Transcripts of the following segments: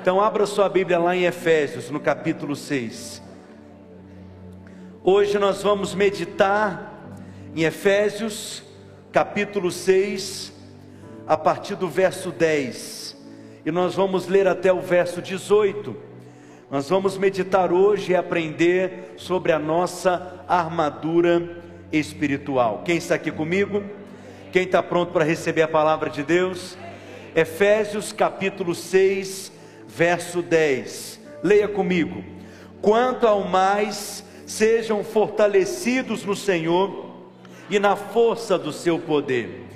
Então abra sua Bíblia lá em Efésios, no capítulo 6. Hoje nós vamos meditar em Efésios, capítulo 6, a partir do verso 10. E nós vamos ler até o verso 18. Nós vamos meditar hoje e aprender sobre a nossa armadura espiritual. Quem está aqui comigo? Quem está pronto para receber a palavra de Deus? Efésios capítulo 6, verso 10. Leia comigo. Quanto ao mais, sejam fortalecidos no Senhor e na força do seu poder.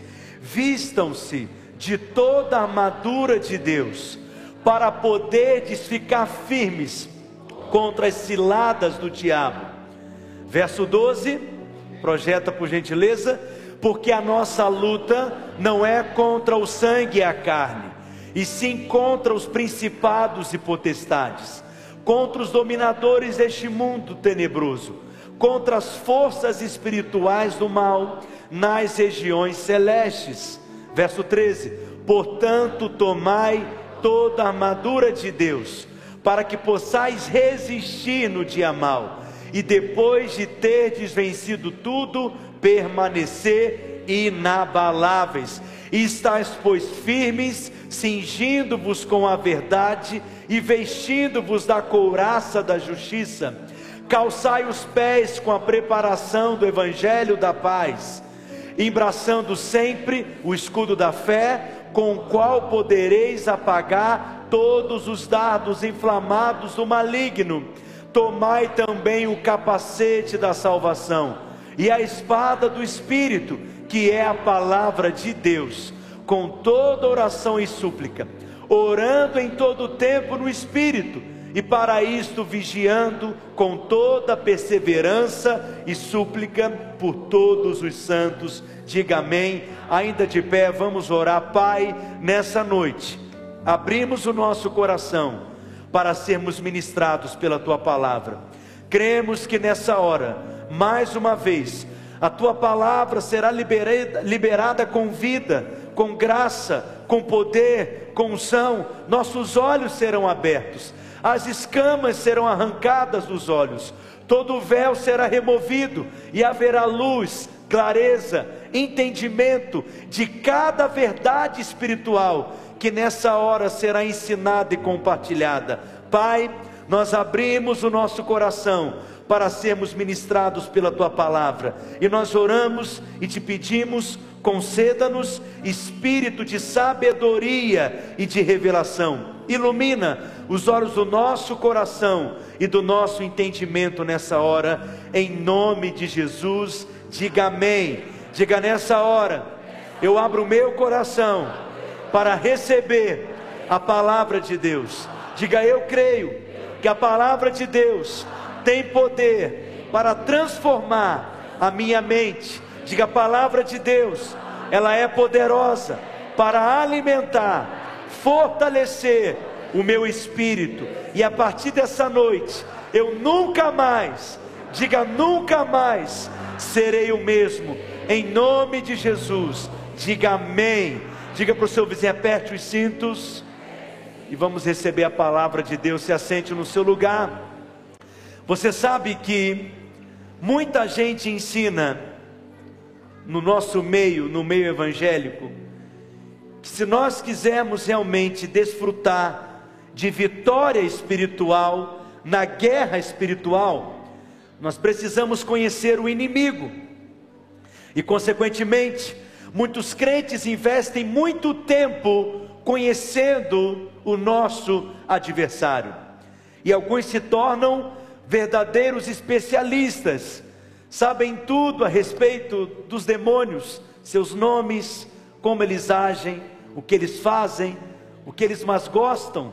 Vistam-se de toda a armadura de Deus, para poderes ficar firmes contra as ciladas do diabo. Verso 12, projeta por gentileza, porque a nossa luta não é contra o sangue e a carne, e sim contra os principados e potestades, contra os dominadores deste mundo tenebroso, contra as forças espirituais do mal nas regiões celestes. Verso 13: Portanto, tomai toda a armadura de Deus, para que possais resistir no dia mal, e depois de terdes vencido tudo, permanecer inabaláveis e estáis, pois, firmes, cingindo-vos com a verdade e vestindo-vos da couraça da justiça. Calçai os pés com a preparação do evangelho da paz, embraçando sempre o escudo da fé, com o qual podereis apagar todos os dardos inflamados do maligno. Tomai também o capacete da salvação e a espada do Espírito que é a palavra de Deus, com toda oração e súplica, orando em todo tempo no Espírito, e para isto vigiando com toda perseverança e súplica por todos os santos. Diga amém. Ainda de pé, vamos orar, Pai, nessa noite. Abrimos o nosso coração para sermos ministrados pela tua palavra. Cremos que nessa hora, mais uma vez, a tua palavra será liberada, com vida, com graça, com poder, com unção. Nossos olhos serão abertos, as escamas serão arrancadas dos olhos, todo véu será removido e haverá luz, clareza, entendimento de cada verdade espiritual que nessa hora será ensinada e compartilhada. Pai, nós abrimos o nosso coração para sermos ministrados pela tua palavra. E nós oramos e te pedimos, conceda-nos espírito de sabedoria e de revelação. Ilumina os olhos do nosso coração e do nosso entendimento nessa hora, em nome de Jesus. Diga amém. Diga nessa hora, eu abro o meu coração para receber a palavra de Deus. Diga eu creio que a palavra de Deus tem poder para transformar a minha mente. Diga a palavra de Deus, ela é poderosa para alimentar, fortalecer o meu espírito. E a partir dessa noite, eu nunca mais, diga nunca mais, serei o mesmo. Em nome de Jesus, diga amém. Diga para o seu vizinho, aperte os cintos. E vamos receber a palavra de Deus. Se assente no seu lugar. Você sabe que muita gente ensina no nosso meio, no meio evangélico, que se nós quisermos realmente desfrutar de vitória espiritual na guerra espiritual, nós precisamos conhecer o inimigo. E consequentemente, muitos crentes investem muito tempo conhecendo o nosso adversário. E alguns se tornam verdadeiros especialistas, sabem tudo a respeito dos demônios, seus nomes, como eles agem, o que eles fazem, o que eles mais gostam,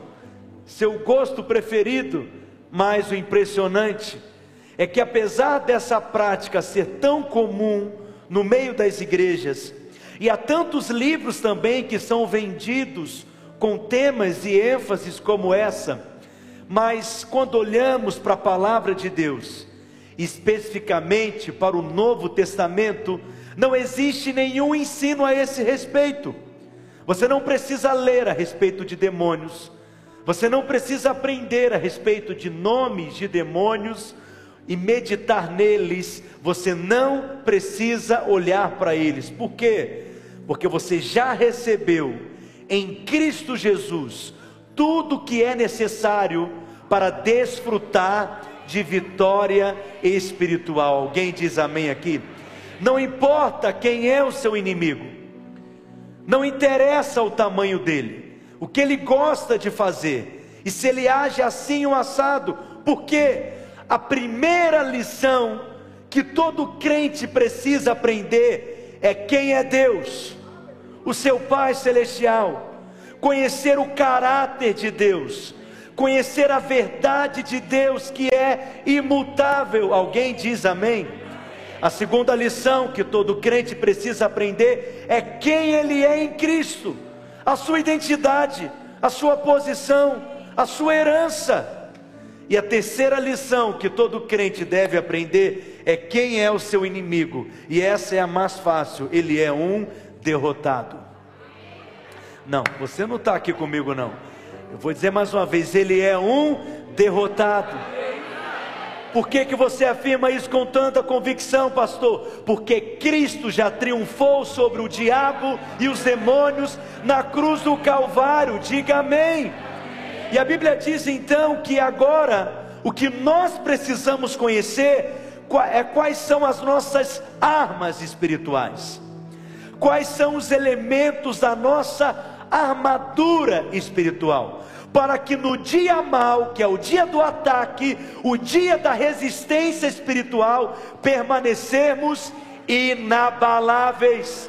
seu gosto preferido. Mas o impressionante é que, apesar dessa prática ser tão comum no meio das igrejas, e há tantos livros também que são vendidos com temas e ênfases como essa, mas quando olhamos para a palavra de Deus, especificamente para o Novo Testamento, não existe nenhum ensino a esse respeito. Você não precisa ler a respeito de demônios, Você não precisa aprender a respeito de nomes de demônios e meditar neles, você não precisa olhar para eles. Por quê? Porque você já recebeu em Cristo Jesus tudo que é necessário para desfrutar de vitória espiritual. Alguém diz amém aqui? Não importa quem é o seu inimigo, não interessa o tamanho dele, o que ele gosta de fazer, e se ele age assim ou assado, porque a primeira lição que todo crente precisa aprender é quem é Deus, o seu Pai Celestial, conhecer o caráter de Deus, conhecer a verdade de Deus que é imutável. Alguém diz amém? A segunda lição que todo crente precisa aprender é quem ele é em Cristo, a sua identidade, a sua posição, a sua herança. E a terceira lição que todo crente deve aprender é quem é o seu inimigo, e essa é a mais fácil: ele é um derrotado. Não, você não está aqui comigo, não. Eu vou dizer mais uma vez: ele é um derrotado. Por que, que você afirma isso com tanta convicção, pastor? Porque Cristo já triunfou sobre o diabo e os demônios na cruz do Calvário. Diga amém. E a Bíblia diz então que agora o que nós precisamos conhecer é quais são as nossas armas espirituais, quais são os elementos da nossa armadura espiritual para que no dia mal, que é o dia do ataque, o dia da resistência espiritual, permanecermos inabaláveis.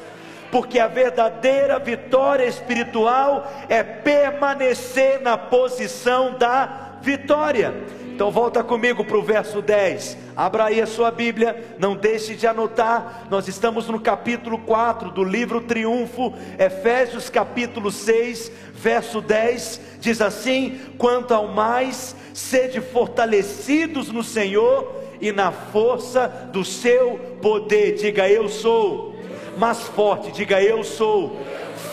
Porque a verdadeira vitória espiritual é permanecer na posição da vitória. Então volta comigo para o verso 10. Abra aí a sua Bíblia, não deixe de anotar. Nós estamos no capítulo 4 do livro Triunfo, Efésios capítulo 6, verso 10, diz assim: Quanto ao mais, sede fortalecidos no Senhor e na força do seu poder. Diga eu sou. Mais forte, diga eu sou.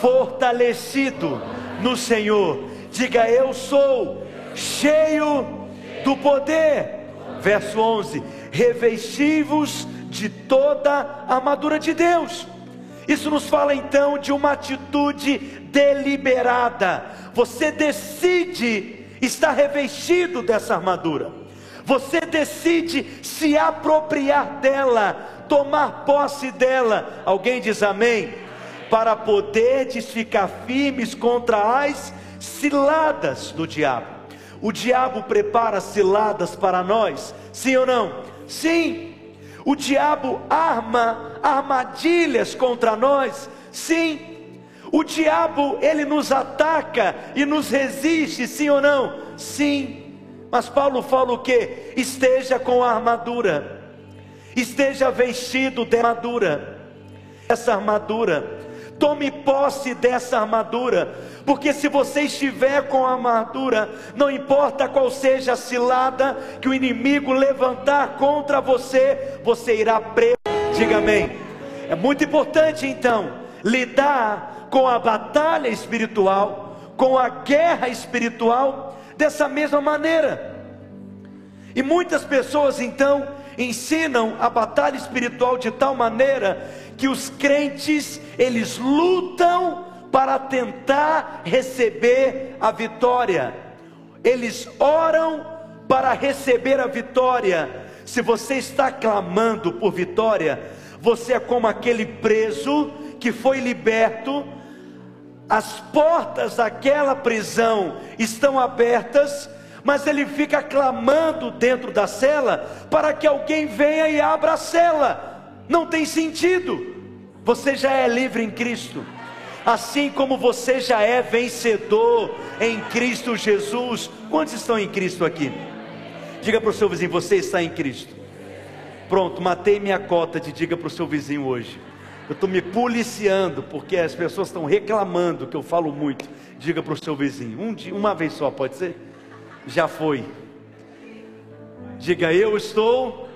Fortalecido no Senhor. Diga eu sou. Cheio do poder. Verso 11: Revestivos de toda a armadura de Deus. Isso nos fala então de uma atitude deliberada. Você decide estar revestido dessa armadura. Você decide se apropriar dela, tomar posse dela. Alguém diz amém? Para poderes ficar firmes contra as ciladas do diabo. O diabo prepara ciladas para nós, sim ou não? Sim. O diabo arma armadilhas contra nós, sim. O diabo, ele nos ataca e nos resiste, sim ou não? Sim. Mas Paulo fala o que? Esteja com a armadura. Esteja vestido de armadura. Essa armadura. Tome posse dessa armadura. Porque se você estiver com a armadura, não importa qual seja a cilada que o inimigo levantar contra você, você irá preso. Diga amém. É muito importante então lidar com a batalha espiritual, com a guerra espiritual, dessa mesma maneira. E muitas pessoas então ensinam a batalha espiritual de tal maneira que os crentes eles lutam para tentar receber a vitória. Eles oram para receber a vitória. Se você está clamando por vitória, você é como aquele preso que foi liberto as portas daquela prisão estão abertas, mas ele fica clamando dentro da cela para que alguém venha e abra a cela. Não tem sentido. Você já é livre em Cristo. Assim como você já é vencedor em Cristo Jesus. Quantos estão em Cristo aqui? Diga para o seu vizinho: Você está em Cristo. Pronto, matei minha cota de diga para o seu vizinho hoje. Eu estou me policiando porque as pessoas estão reclamando que eu falo muito. Diga para o seu vizinho, um dia, uma vez só, pode ser? Já foi. Diga, eu estou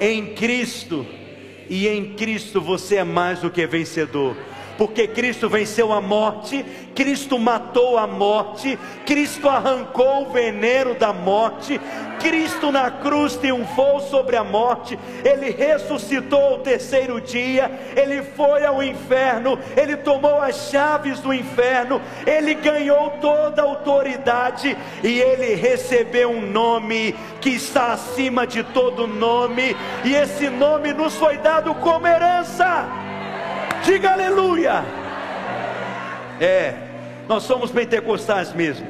em Cristo, e em Cristo você é mais do que vencedor. Porque Cristo venceu a morte, Cristo matou a morte, Cristo arrancou o veneno da morte, Cristo na cruz triunfou sobre a morte, ele ressuscitou ao terceiro dia, ele foi ao inferno, ele tomou as chaves do inferno, ele ganhou toda a autoridade e ele recebeu um nome que está acima de todo nome, e esse nome nos foi dado como herança. Diga aleluia. É, nós somos pentecostais mesmo.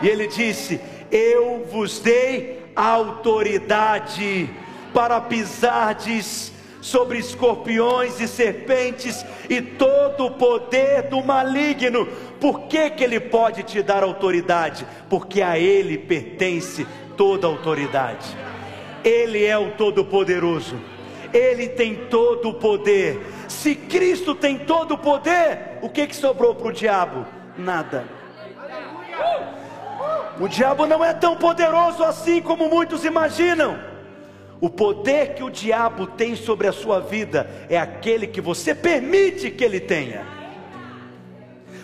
E ele disse: Eu vos dei autoridade para pisardes sobre escorpiões e serpentes e todo o poder do maligno. Por que, que ele pode te dar autoridade? Porque a ele pertence toda a autoridade. Ele é o Todo-Poderoso. Ele tem todo o poder. Se Cristo tem todo o poder, o que, que sobrou para o diabo? Nada. O diabo não é tão poderoso assim como muitos imaginam. O poder que o diabo tem sobre a sua vida é aquele que você permite que ele tenha.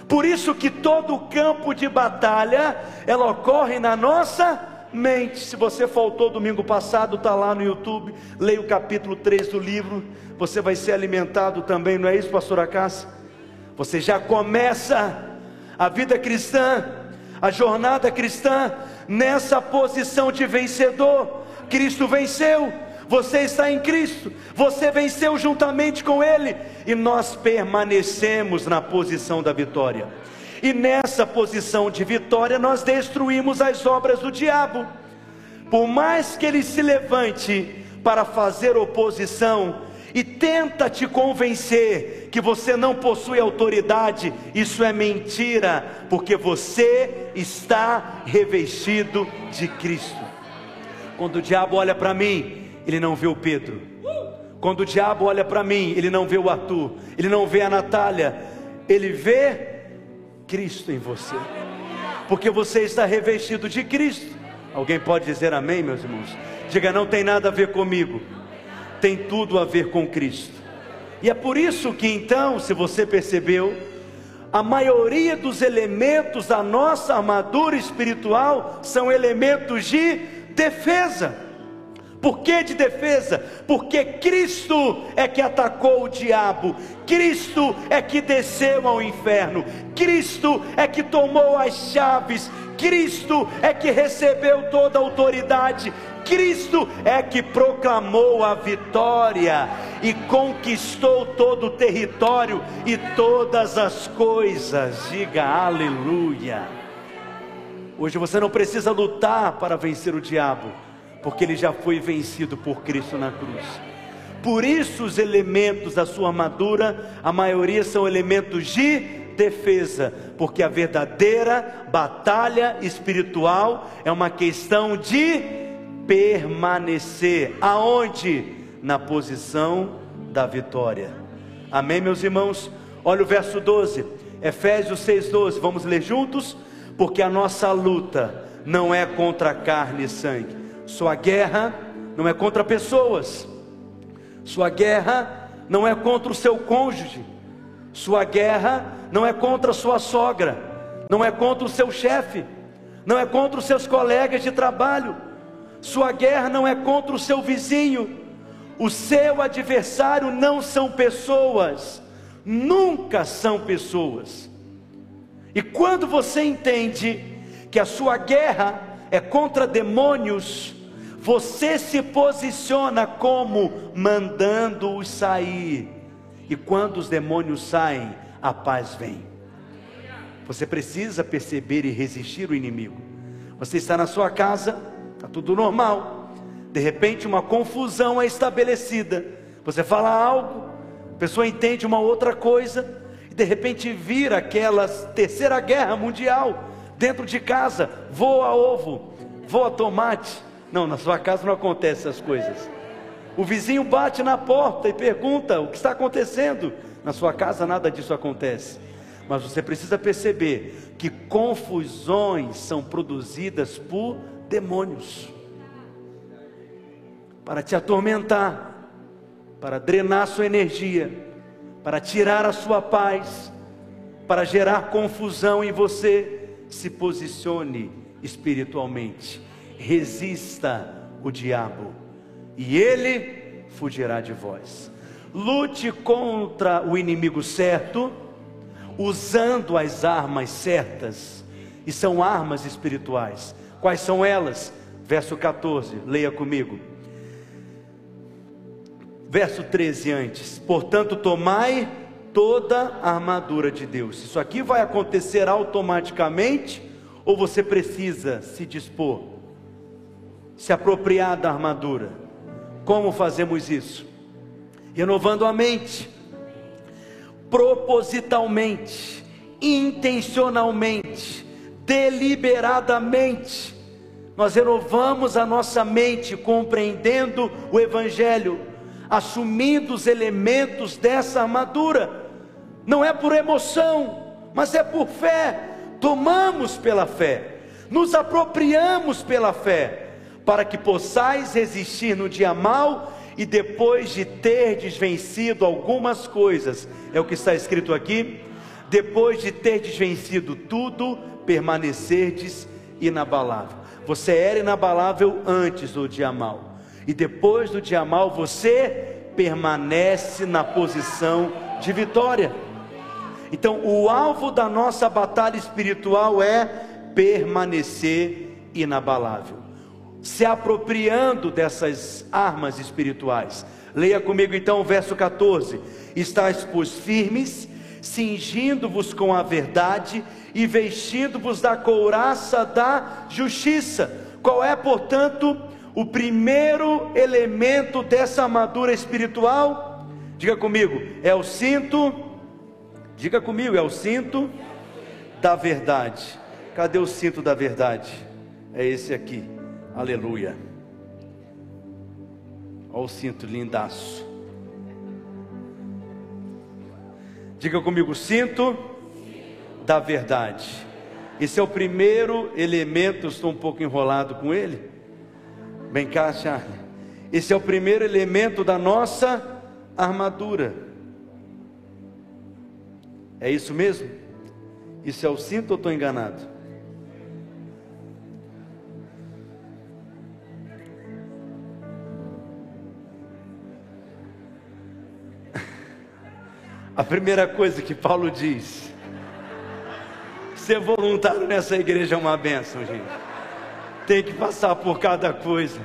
Por isso que todo campo de batalha ela ocorre na nossa mente. Se você faltou domingo passado, está lá no YouTube. Leia o capítulo 3 do livro. Você vai ser alimentado também, não é isso, pastor Acácia? Você já começa a vida cristã, a jornada cristã, nessa posição de vencedor. Cristo venceu, você está em Cristo, você venceu juntamente com Ele, e nós permanecemos na posição da vitória. E nessa posição de vitória, nós destruímos as obras do diabo. Por mais que ele se levante para fazer oposição e tenta te convencer que você não possui autoridade, isso é mentira, porque você está revestido de Cristo. Quando o diabo olha para mim, ele não vê o Pedro. Quando o diabo olha para mim, ele não vê o Arthur, ele não vê a Natália, ele vê Cristo em você, porque você está revestido de Cristo. Alguém pode dizer amém, meus irmãos? Diga, não tem nada a ver comigo, tem tudo a ver com Cristo. E é por isso que então, se você percebeu, a maioria dos elementos da nossa armadura espiritual são elementos de defesa. Por que de defesa? Porque Cristo é que atacou o diabo, Cristo é que desceu ao inferno, Cristo é que tomou as chaves, Cristo é que recebeu toda a autoridade, Cristo é que proclamou a vitória e conquistou todo o território e todas as coisas. Diga aleluia. Hoje você não precisa lutar para vencer o diabo porque ele já foi vencido por Cristo na cruz. Por isso, os elementos da sua armadura, a maioria são elementos de defesa, porque a verdadeira batalha espiritual é uma questão de permanecer. Aonde? Na posição da vitória. Amém, meus irmãos? Olha o verso 12, Efésios 6,12. Vamos ler juntos? Porque a nossa luta não é contra carne e sangue sua guerra não é contra pessoas, sua guerra não é contra o seu cônjuge, sua guerra não é contra a sua sogra, não é contra o seu chefe, não é contra os seus colegas de trabalho, sua guerra não é contra o seu vizinho, o seu adversário não são pessoas, nunca são pessoas. E quando você entende que a sua guerra é contra demônios, você se posiciona como mandando-os sair. E quando os demônios saem, a paz vem. Você precisa perceber e resistir o inimigo. Você está na sua casa, está tudo normal. De repente, uma confusão é estabelecida. Você fala algo, a pessoa entende uma outra coisa, e de repente vira aquela terceira guerra mundial dentro de casa. Voa ovo, voa tomate não, na sua casa não acontecem essas coisas. O vizinho bate na porta e pergunta o que está acontecendo. Na sua casa nada disso acontece. Mas você precisa perceber que confusões são produzidas por demônios para te atormentar, para drenar sua energia, para tirar a sua paz, para gerar confusão em você, se posicione espiritualmente, resista o diabo e ele fugirá de vós. Lute contra o inimigo certo, usando as armas certas, e são armas espirituais. Quais são elas? Verso 14, leia comigo. Verso 13 antes. Portanto, tomai toda a armadura de Deus. Isso aqui vai acontecer automaticamente ou você precisa se dispor, se apropriar da armadura? Como fazemos isso? Renovando a mente, propositalmente, intencionalmente, deliberadamente. Nós renovamos a nossa mente compreendendo o Evangelho, assumindo os elementos dessa armadura. Não é por emoção, mas é por fé. Tomamos pela fé, nos apropriamos pela fé, para que possais resistir no dia mal e depois de terdes vencido algumas coisas, é o que está escrito aqui, depois de terdes vencido tudo, permanecerdes inabalável. Você era inabalável antes do dia mal, e depois do dia mal você permanece na posição de vitória. Então, o alvo da nossa batalha espiritual é permanecer inabalável, se apropriando dessas armas espirituais. Leia comigo então o verso 14: Estais, pois, firmes, cingindo-vos com a verdade e vestindo-vos da couraça da justiça. Qual é, portanto, o primeiro elemento dessa armadura espiritual? Diga comigo, é o cinto. Diga comigo, é o cinto da verdade. Cadê o cinto da verdade? É esse aqui. Aleluia. Olha o cinto lindaço. Diga comigo, cinto da verdade. Esse é o primeiro elemento, estou um pouco enrolado com ele. Vem cá, Charlie. Esse é o primeiro elemento da nossa armadura. É isso mesmo? Isso é o cinto ou estou enganado? A primeira coisa que Paulo diz Ser voluntário nessa igreja é uma benção, gente. Tem que passar por cada coisa.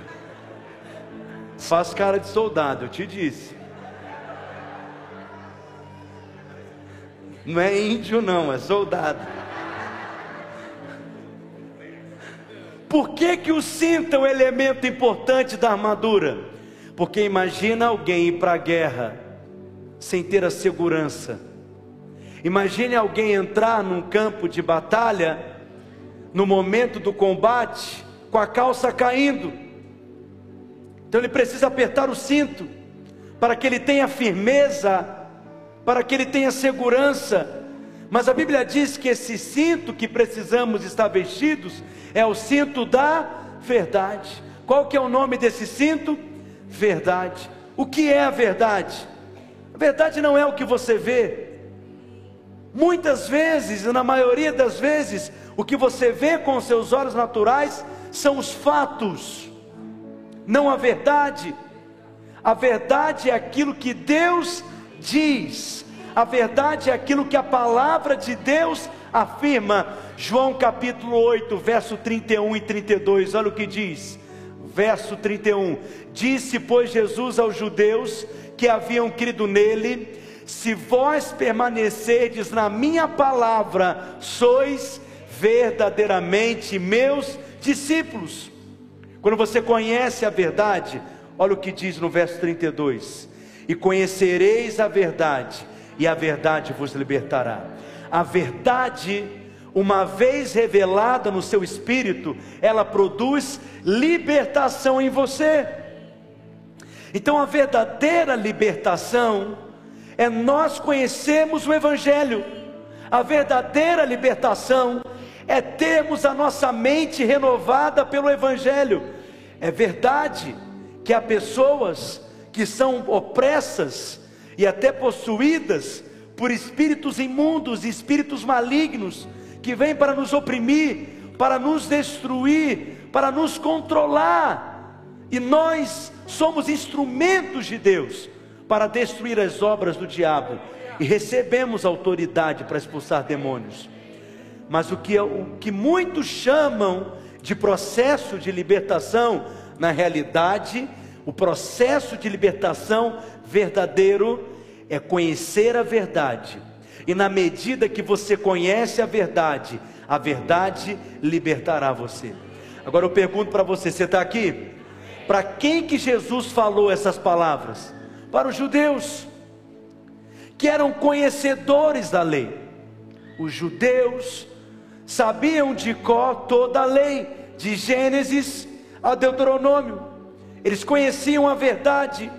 Faz cara de soldado, eu te disse. Não é índio, não, é soldado. Por que, que o cinto é um elemento importante da armadura? Porque imagina alguém ir para a guerra sem ter a segurança Imagine alguém entrar num campo de batalha, no momento do combate, com a calça caindo. Então ele precisa apertar o cinto, para que ele tenha firmeza, para que ele tenha segurança. Mas a Bíblia diz que esse cinto que precisamos estar vestidos é o cinto da verdade. Qual que é o nome desse cinto? Verdade. O que é a verdade? Verdade não é o que você vê, Muitas vezes, na maioria das vezes, o que você vê com os seus olhos naturais são os fatos, não a verdade. A verdade é aquilo que Deus diz, a verdade é aquilo que a palavra de Deus afirma. João capítulo 8, verso 31 e 32, olha o que diz. Verso 31: Disse, pois, Jesus aos judeus que haviam crido nele: se vós permanecerdes na minha palavra, sois verdadeiramente meus discípulos. Quando você conhece a verdade, olha o que diz no verso 32: E conhecereis a verdade, e a verdade vos libertará. A verdade, uma vez revelada no seu espírito, ela produz libertação em você. Então a verdadeira libertação, é nós conhecermos o Evangelho. A verdadeira libertação é termos a nossa mente renovada pelo Evangelho. É verdade que há pessoas que são opressas e até possuídas por espíritos imundos, espíritos malignos, que vêm para nos oprimir, para nos destruir, para nos controlar. E nós somos instrumentos de Deus para destruir as obras do diabo e recebemos autoridade para expulsar demônios. Mas o que, o que muitos chamam de processo de libertação, na realidade, o processo de libertação verdadeiro é conhecer a verdade. E na medida que você conhece a verdade, a verdade libertará você. Agora eu pergunto para você, você está aqui? Para quem que Jesus falou essas palavras? Para os judeus, que eram conhecedores da lei. Os judeus sabiam de cor toda a lei, de Gênesis a Deuteronômio. Eles conheciam a verdade,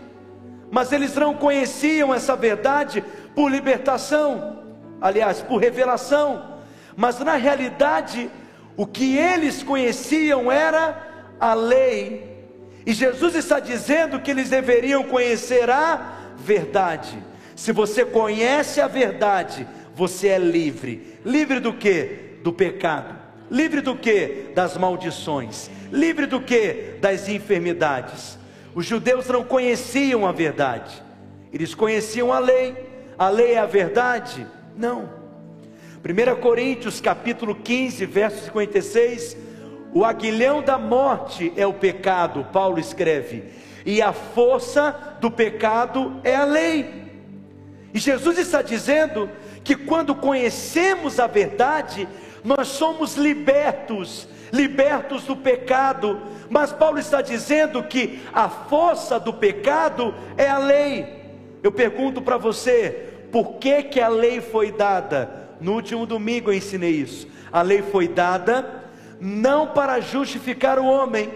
mas eles não conheciam essa verdade por libertação, aliás, por revelação, mas na realidade, o que eles conheciam era a lei, e Jesus está dizendo que eles deveriam conhecer a verdade. Se você conhece a verdade, você é livre. Livre do que? Do pecado. Livre do que? Das maldições. Livre do que? Das enfermidades. Os judeus não conheciam a verdade, eles conheciam a lei. A lei é a verdade? Não. 1 Coríntios capítulo 15, verso 56, o aguilhão da morte é o pecado, Paulo escreve, e a força do pecado é a lei. E Jesus está dizendo que quando conhecemos a verdade, nós somos libertos, libertos do pecado, mas Paulo está dizendo que a força do pecado é a lei. Eu pergunto para você, por que que a lei foi dada? No último domingo eu ensinei isso. A lei foi dada não para justificar o homem,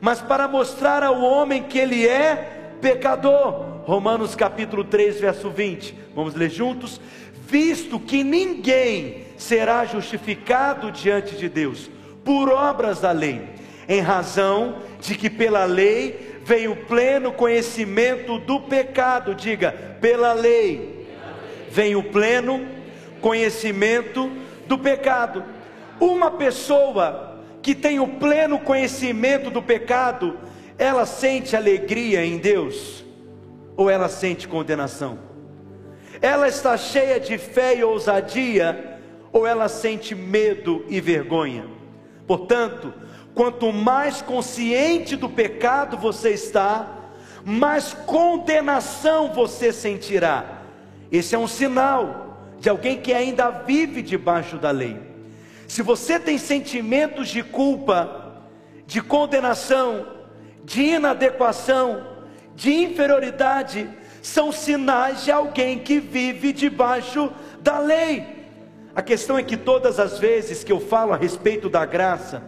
mas para mostrar ao homem que ele é pecador. Romanos capítulo 3, verso 20. Vamos ler juntos? Visto que ninguém será justificado diante de Deus por obras da lei, em razão de que pela lei veio o pleno conhecimento do pecado. Diga, pela lei vem o pleno conhecimento do pecado. Uma pessoa que tem o pleno conhecimento do pecado, ela sente alegria em Deus ou ela sente condenação? Ela está cheia de fé e ousadia ou ela sente medo e vergonha? Portanto, quanto mais consciente do pecado você está, mais condenação você sentirá. Esse é um sinal de alguém que ainda vive debaixo da lei. Se você tem sentimentos de culpa, de condenação, de inadequação, de inferioridade, são sinais de alguém que vive debaixo da lei. A questão é que todas as vezes que eu falo a respeito da graça,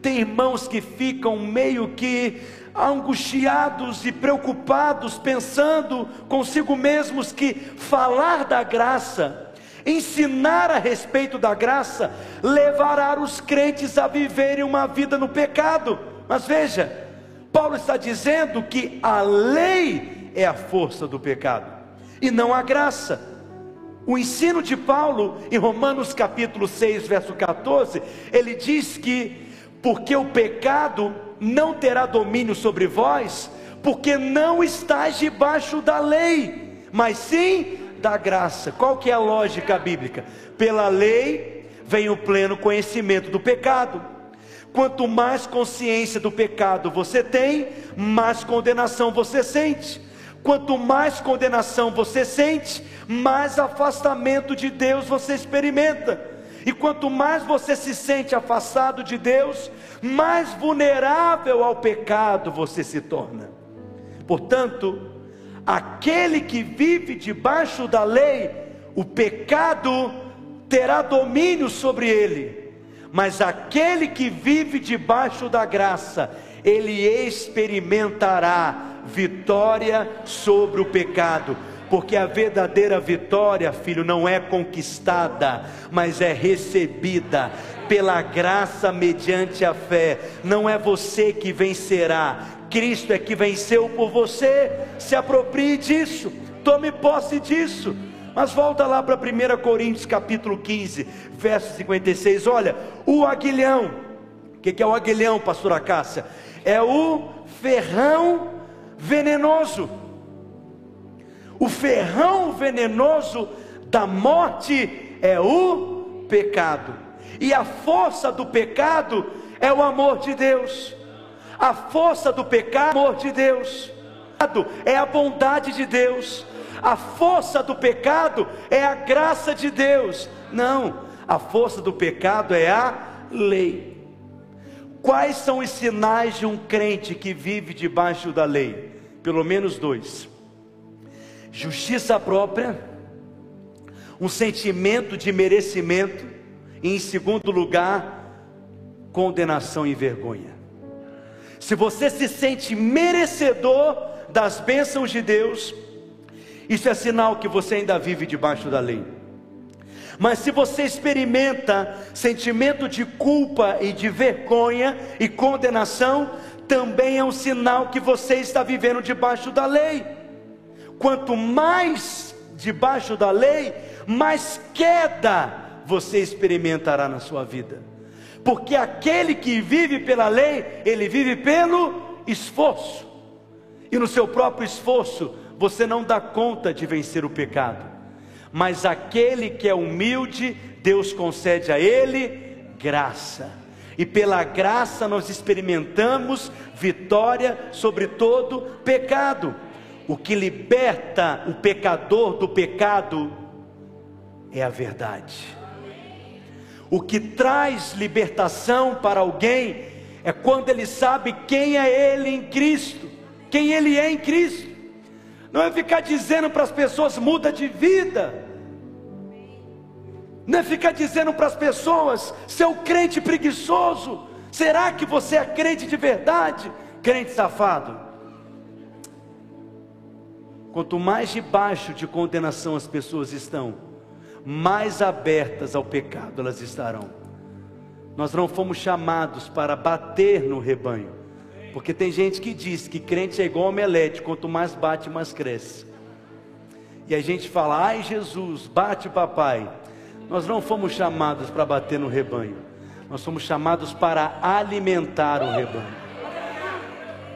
tem irmãos que ficam meio que angustiados e preocupados, pensando consigo mesmos que falar da graça, ensinar a respeito da graça, levará os crentes a viverem uma vida no pecado. Mas veja, Paulo está dizendo que a lei é a força do pecado e não a graça. O ensino de Paulo em Romanos capítulo 6, verso 14, ele diz que porque o pecado não terá domínio sobre vós, porque não estáis debaixo da lei, mas sim da graça. Qual que é a lógica bíblica? Pela lei vem o pleno conhecimento do pecado. Quanto mais consciência do pecado você tem, mais condenação você sente. Quanto mais condenação você sente, mais afastamento de Deus você experimenta. E quanto mais você se sente afastado de Deus, mais vulnerável ao pecado você se torna. Portanto, aquele que vive debaixo da lei, o pecado terá domínio sobre ele. Mas aquele que vive debaixo da graça, ele experimentará vitória sobre o pecado. Porque a verdadeira vitória, filho, não é conquistada, mas é recebida pela graça mediante a fé. Não é você que vencerá, Cristo é que venceu por você. Se aproprie disso. Tome posse disso. Mas volta lá para 1 Coríntios capítulo 15, verso 56. Olha, o aguilhão. O que, que é o aguilhão, pastora Cássia? É o ferrão venenoso. O ferrão venenoso da morte é o pecado. E a força do pecado é o amor de Deus. A força do pecado é o amor de Deus. É a bondade de Deus. A força do pecado é a graça de Deus. Não, a força do pecado é a lei. Quais são os sinais de um crente que vive debaixo da lei? Pelo menos dois: justiça própria, um sentimento de merecimento, e em segundo lugar, condenação e vergonha. Se você se sente merecedor das bênçãos de Deus, isso é sinal que você ainda vive debaixo da lei. Mas se você experimenta sentimento de culpa e de vergonha e condenação, também é um sinal que você está vivendo debaixo da lei. Quanto mais debaixo da lei, mais queda você experimentará na sua vida. Porque aquele que vive pela lei, ele vive pelo esforço. E no seu próprio esforço, você não dá conta de vencer o pecado. Mas aquele que é humilde, Deus concede a ele graça. E pela graça nós experimentamos vitória sobre todo pecado. O que liberta o pecador do pecado é a verdade. O que traz libertação para alguém é quando ele sabe quem é ele em Cristo, quem ele é em Cristo. Não é ficar dizendo para as pessoas muda de vida. Não é ficar dizendo para as pessoas, seu crente preguiçoso. Será que você é crente de verdade? Crente safado. Quanto mais debaixo de condenação as pessoas estão, mais abertas ao pecado elas estarão. Nós não fomos chamados para bater no rebanho, porque tem gente que diz que crente é igual omelete, quanto mais bate, mais cresce. E a gente fala, ai Jesus, bate papai. Nós não fomos chamados para bater no rebanho, nós fomos chamados para alimentar o rebanho.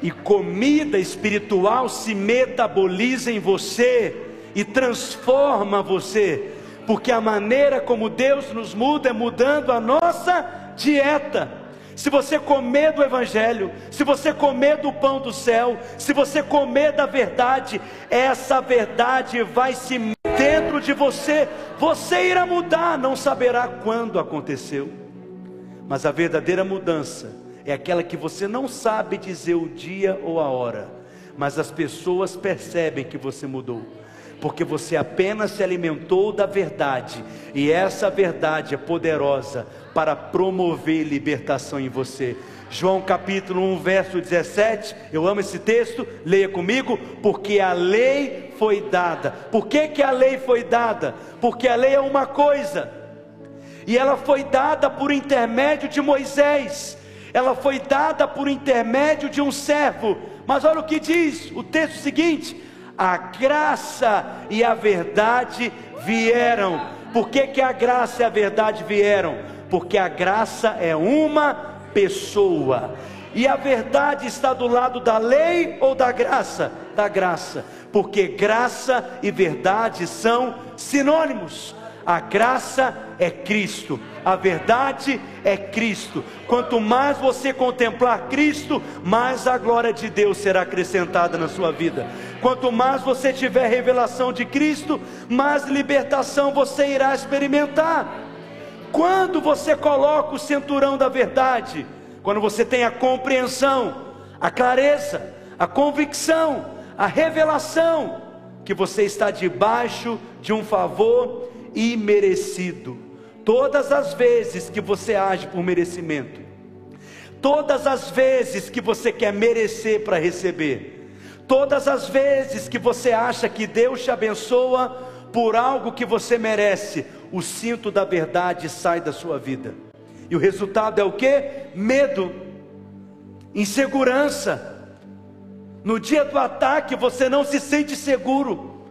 E comida espiritual se metaboliza em você e transforma você, porque a maneira como Deus nos muda é mudando a nossa dieta. Se você comer do Evangelho, se você comer do pão do céu, se você comer da verdade, essa verdade vai se dentro de você, você irá mudar, não saberá quando aconteceu, mas a verdadeira mudança é aquela que você não sabe dizer o dia ou a hora, mas as pessoas percebem que você mudou porque você apenas se alimentou da verdade, e essa verdade é poderosa para promover libertação em você. João capítulo 1, verso 17, eu amo esse texto, leia comigo, porque a lei foi dada. Por que, que a lei foi dada? Porque a lei é uma coisa, e ela foi dada por intermédio de Moisés, ela foi dada por intermédio de um servo, mas olha o que diz o texto seguinte: a graça e a verdade vieram. Por que, que a graça e a verdade vieram? Porque a graça é uma pessoa. E a verdade está do lado da lei ou da graça? Da graça. Porque graça e verdade são sinônimos. A graça é Cristo, a verdade é Cristo. Quanto mais você contemplar Cristo, mais a glória de Deus será acrescentada na sua vida. Quanto mais você tiver revelação de Cristo, mais libertação você irá experimentar. Quando você coloca o cinturão da verdade, quando você tem a compreensão, a clareza, a convicção, a revelação que você está debaixo de um favor imerecido. Todas as vezes que você age por merecimento, todas as vezes que você quer merecer para receber, todas as vezes que você acha que Deus te abençoa por algo que você merece, o cinto da verdade sai da sua vida. E o resultado é o que? Medo, insegurança. No dia do ataque você não se sente seguro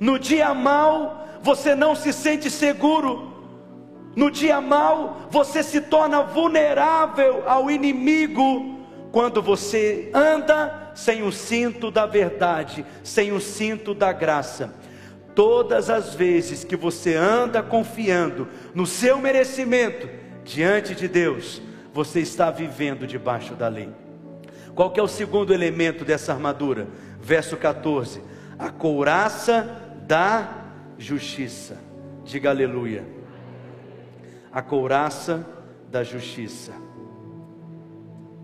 No dia mal, você não se sente seguro. No dia mal, você se torna vulnerável ao inimigo quando você anda sem o cinto da verdade, sem o cinto da graça. Todas as vezes que você anda confiando no seu merecimento diante de Deus, você está vivendo debaixo da lei. Qual é o segundo elemento dessa armadura? Verso 14: a couraça da justiça. Diga aleluia. A couraça da justiça.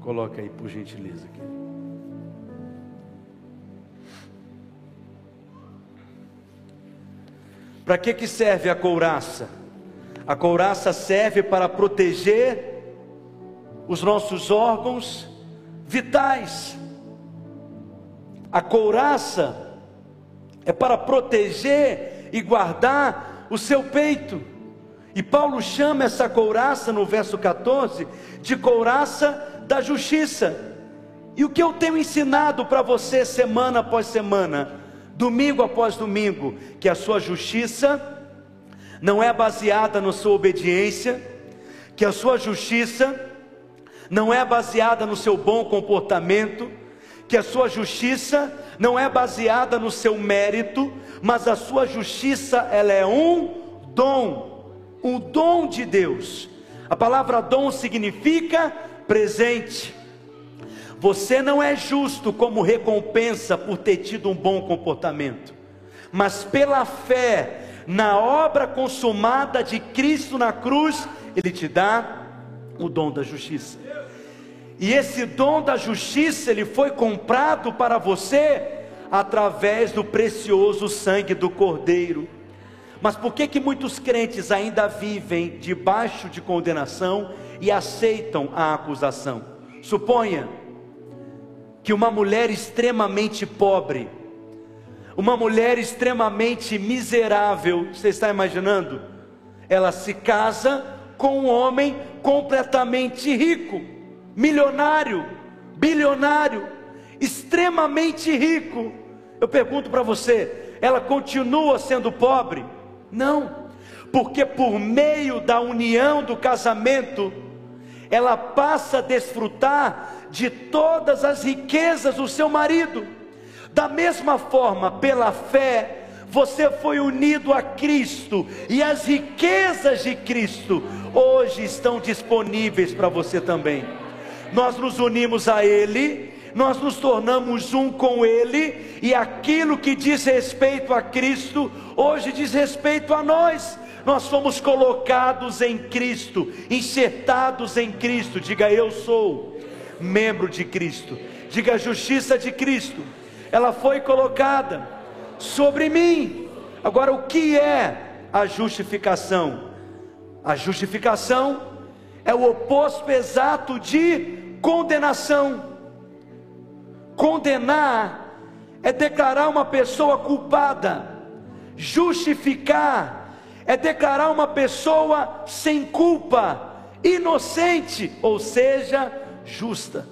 Coloca aí, por gentileza. Aqui. Para que, que serve a couraça? A couraça serve para proteger os nossos órgãos vitais. A couraça é para proteger e guardar o seu peito. E Paulo chama essa couraça no verso 14 de couraça da justiça. E o que eu tenho ensinado para você semana após semana, domingo após domingo, que a sua justiça não é baseada na sua obediência, que a sua justiça não é baseada no seu bom comportamento, que a sua justiça não é baseada no seu mérito, mas a sua justiça ela é um dom, um dom de Deus. A palavra dom significa presente. Você não é justo como recompensa por ter tido um bom comportamento, mas pela fé na obra consumada de Cristo na cruz, Ele te dá o dom da justiça. E esse dom da justiça, ele foi comprado para você através do precioso sangue do Cordeiro. Mas por que que muitos crentes ainda vivem debaixo de condenação e aceitam a acusação? Suponha que uma mulher extremamente pobre, uma mulher extremamente miserável, você está imaginando? Ela se casa com um homem completamente rico, milionário, bilionário, extremamente rico. Eu pergunto para você, ela continua sendo pobre? Não, porque por meio da união do casamento, ela passa a desfrutar de todas as riquezas do seu marido. Da mesma forma, pela fé, você foi unido a Cristo e as riquezas de Cristo hoje estão disponíveis para você também. Nós nos unimos a Ele nós nos tornamos um com Ele, e aquilo que diz respeito a Cristo, hoje diz respeito a nós. Nós fomos colocados em Cristo, enxertados em Cristo. Diga eu sou membro de Cristo. Diga a justiça de Cristo. Ela foi colocada sobre mim. Agora, o que é a justificação? A justificação é o oposto exato de condenação. Condenar é declarar uma pessoa culpada, justificar é declarar uma pessoa sem culpa, inocente, ou seja, justa.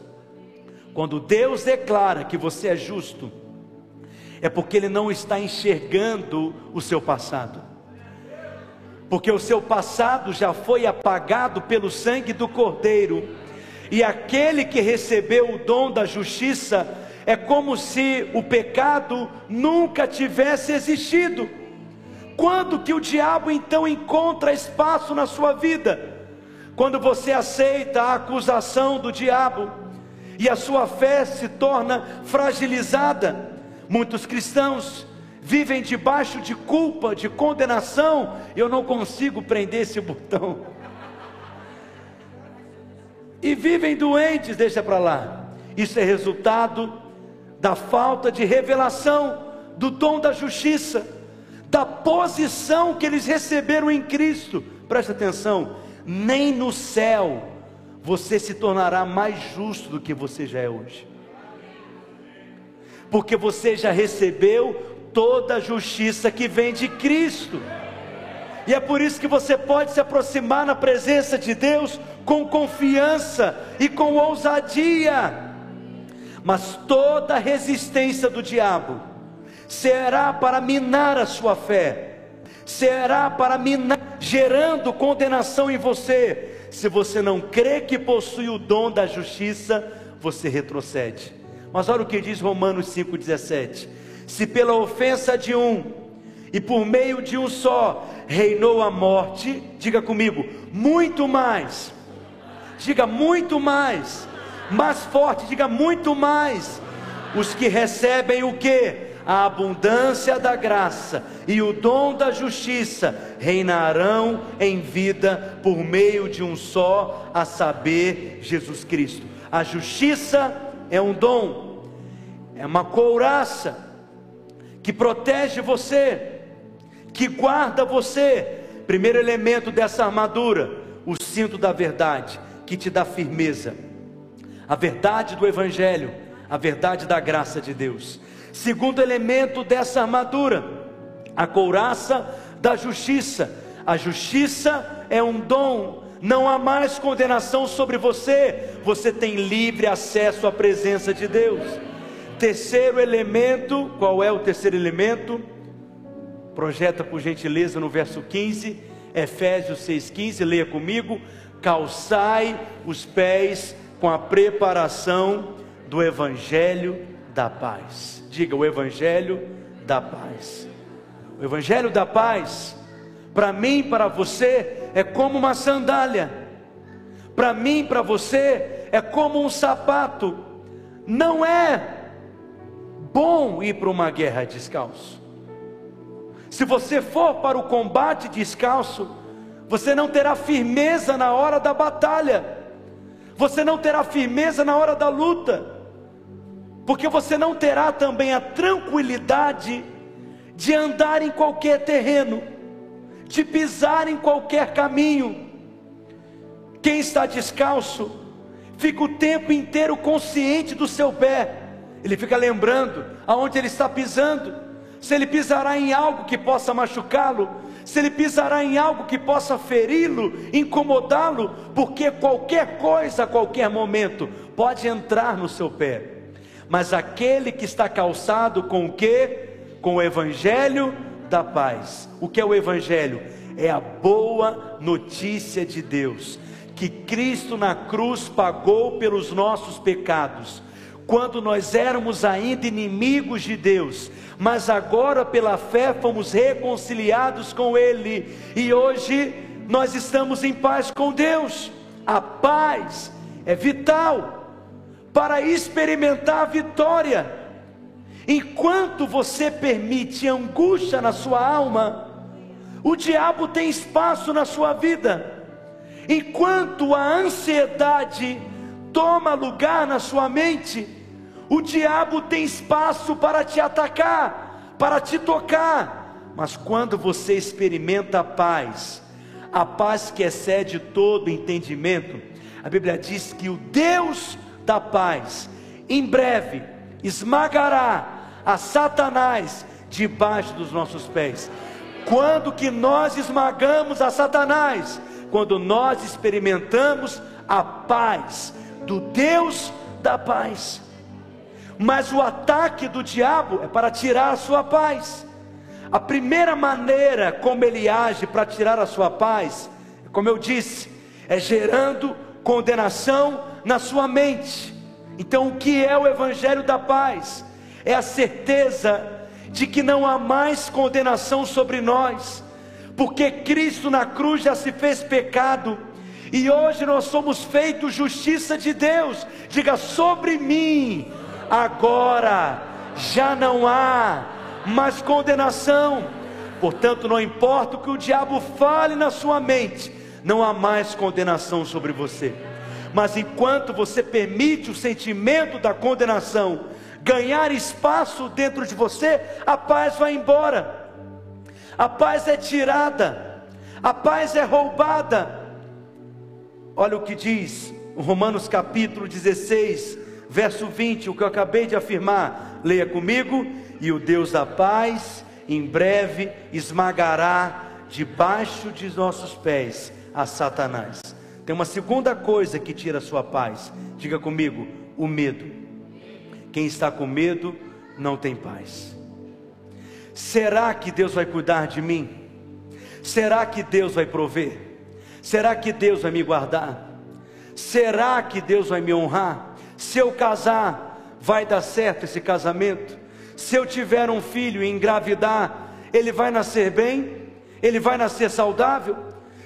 Quando Deus declara que você é justo, é porque Ele não está enxergando o seu passado, porque o seu passado já foi apagado pelo sangue do Cordeiro e aquele que recebeu o dom da justiça é como se o pecado nunca tivesse existido. Quando que o diabo então encontra espaço na sua vida? Quando você aceita a acusação do diabo e a sua fé se torna fragilizada. Muitos cristãos vivem debaixo de culpa, de condenação. Eu não consigo prender esse botão e vivem doentes, deixa para lá. Isso é resultado da falta de revelação do dom da justiça, da posição que eles receberam em Cristo. Preste atenção, nem no céu você se tornará mais justo do que você já é hoje. Porque você já recebeu toda a justiça que vem de Cristo. E é por isso que você pode se aproximar na presença de Deus com confiança e com ousadia. Mas toda resistência do diabo será para minar a sua fé, será para minar, gerando condenação em você. Se você não crê que possui o dom da justiça, você retrocede. Mas olha o que diz Romanos 5,17: Se pela ofensa de um, e por meio de um só, reinou a morte, diga comigo, muito mais, diga muito mais, mais forte, diga muito mais, os que recebem o que? A abundância da graça e o dom da justiça reinarão em vida por meio de um só, a saber, Jesus Cristo. A justiça é um dom, é uma couraça que protege você, que guarda você. Primeiro elemento dessa armadura, o cinto da verdade, que te dá firmeza. A verdade do Evangelho, a verdade da graça de Deus. Segundo elemento dessa armadura, a couraça da justiça. A justiça é um dom, não há mais condenação sobre você, você tem livre acesso à presença de Deus. Terceiro elemento, qual é o terceiro elemento? Projeta por gentileza no verso 15, Efésios 6,15, leia comigo. Calçai os pés com a preparação do Evangelho da paz. Diga o Evangelho da paz. O Evangelho da paz, para mim, para você, é como uma sandália. Para mim, para você, é como um sapato. Não é bom ir para uma guerra descalço. Se você for para o combate descalço, você não terá firmeza na hora da batalha, você não terá firmeza na hora da luta, porque você não terá também a tranquilidade de andar em qualquer terreno, de pisar em qualquer caminho. Quem está descalço, fica o tempo inteiro consciente do seu pé, ele fica lembrando aonde ele está pisando se ele pisará em algo que possa machucá-lo, se ele pisará em algo que possa feri-lo, incomodá-lo, porque qualquer coisa, a qualquer momento, pode entrar no seu pé. Mas aquele que está calçado com o que? Com o evangelho da paz. O que é o evangelho? É a boa notícia de Deus, que Cristo na cruz pagou pelos nossos pecados quando nós éramos ainda inimigos de Deus, mas agora pela fé fomos reconciliados com Ele, e hoje nós estamos em paz com Deus. A paz é vital para experimentar a vitória. Enquanto você permite angústia na sua alma, o diabo tem espaço na sua vida. Enquanto a ansiedade toma lugar na sua mente, o diabo tem espaço para te atacar, para te tocar. Mas quando você experimenta a paz, a paz que excede todo entendimento, a Bíblia diz que o Deus da paz, em breve, esmagará a Satanás debaixo dos nossos pés. Quando que nós esmagamos a Satanás? Quando nós experimentamos a paz do Deus da paz. Mas o ataque do diabo é para tirar a sua paz. A primeira maneira como ele age para tirar a sua paz, como eu disse, é gerando condenação na sua mente. Então, o que é o evangelho da paz? É a certeza de que não há mais condenação sobre nós, porque Cristo na cruz já se fez pecado e hoje nós somos feitos justiça de Deus. Diga sobre mim, agora já não há mais condenação. Portanto, não importa o que o diabo fale na sua mente, não há mais condenação sobre você. Mas enquanto você permite o sentimento da condenação ganhar espaço dentro de você, a paz vai embora. A paz é tirada, a paz é roubada. Olha o que diz Romanos capítulo 16, verso 20, o que eu acabei de afirmar. Leia comigo: E o Deus da paz, em breve, esmagará debaixo de nossos pés a Satanás. Tem uma segunda coisa que tira a sua paz. Diga comigo: o medo. Quem está com medo não tem paz. Será que Deus vai cuidar de mim? Será que Deus vai prover? Será que Deus vai me guardar? Será que Deus vai me honrar? Se eu casar, vai dar certo esse casamento? Se eu tiver um filho e engravidar, ele vai nascer bem? Ele vai nascer saudável?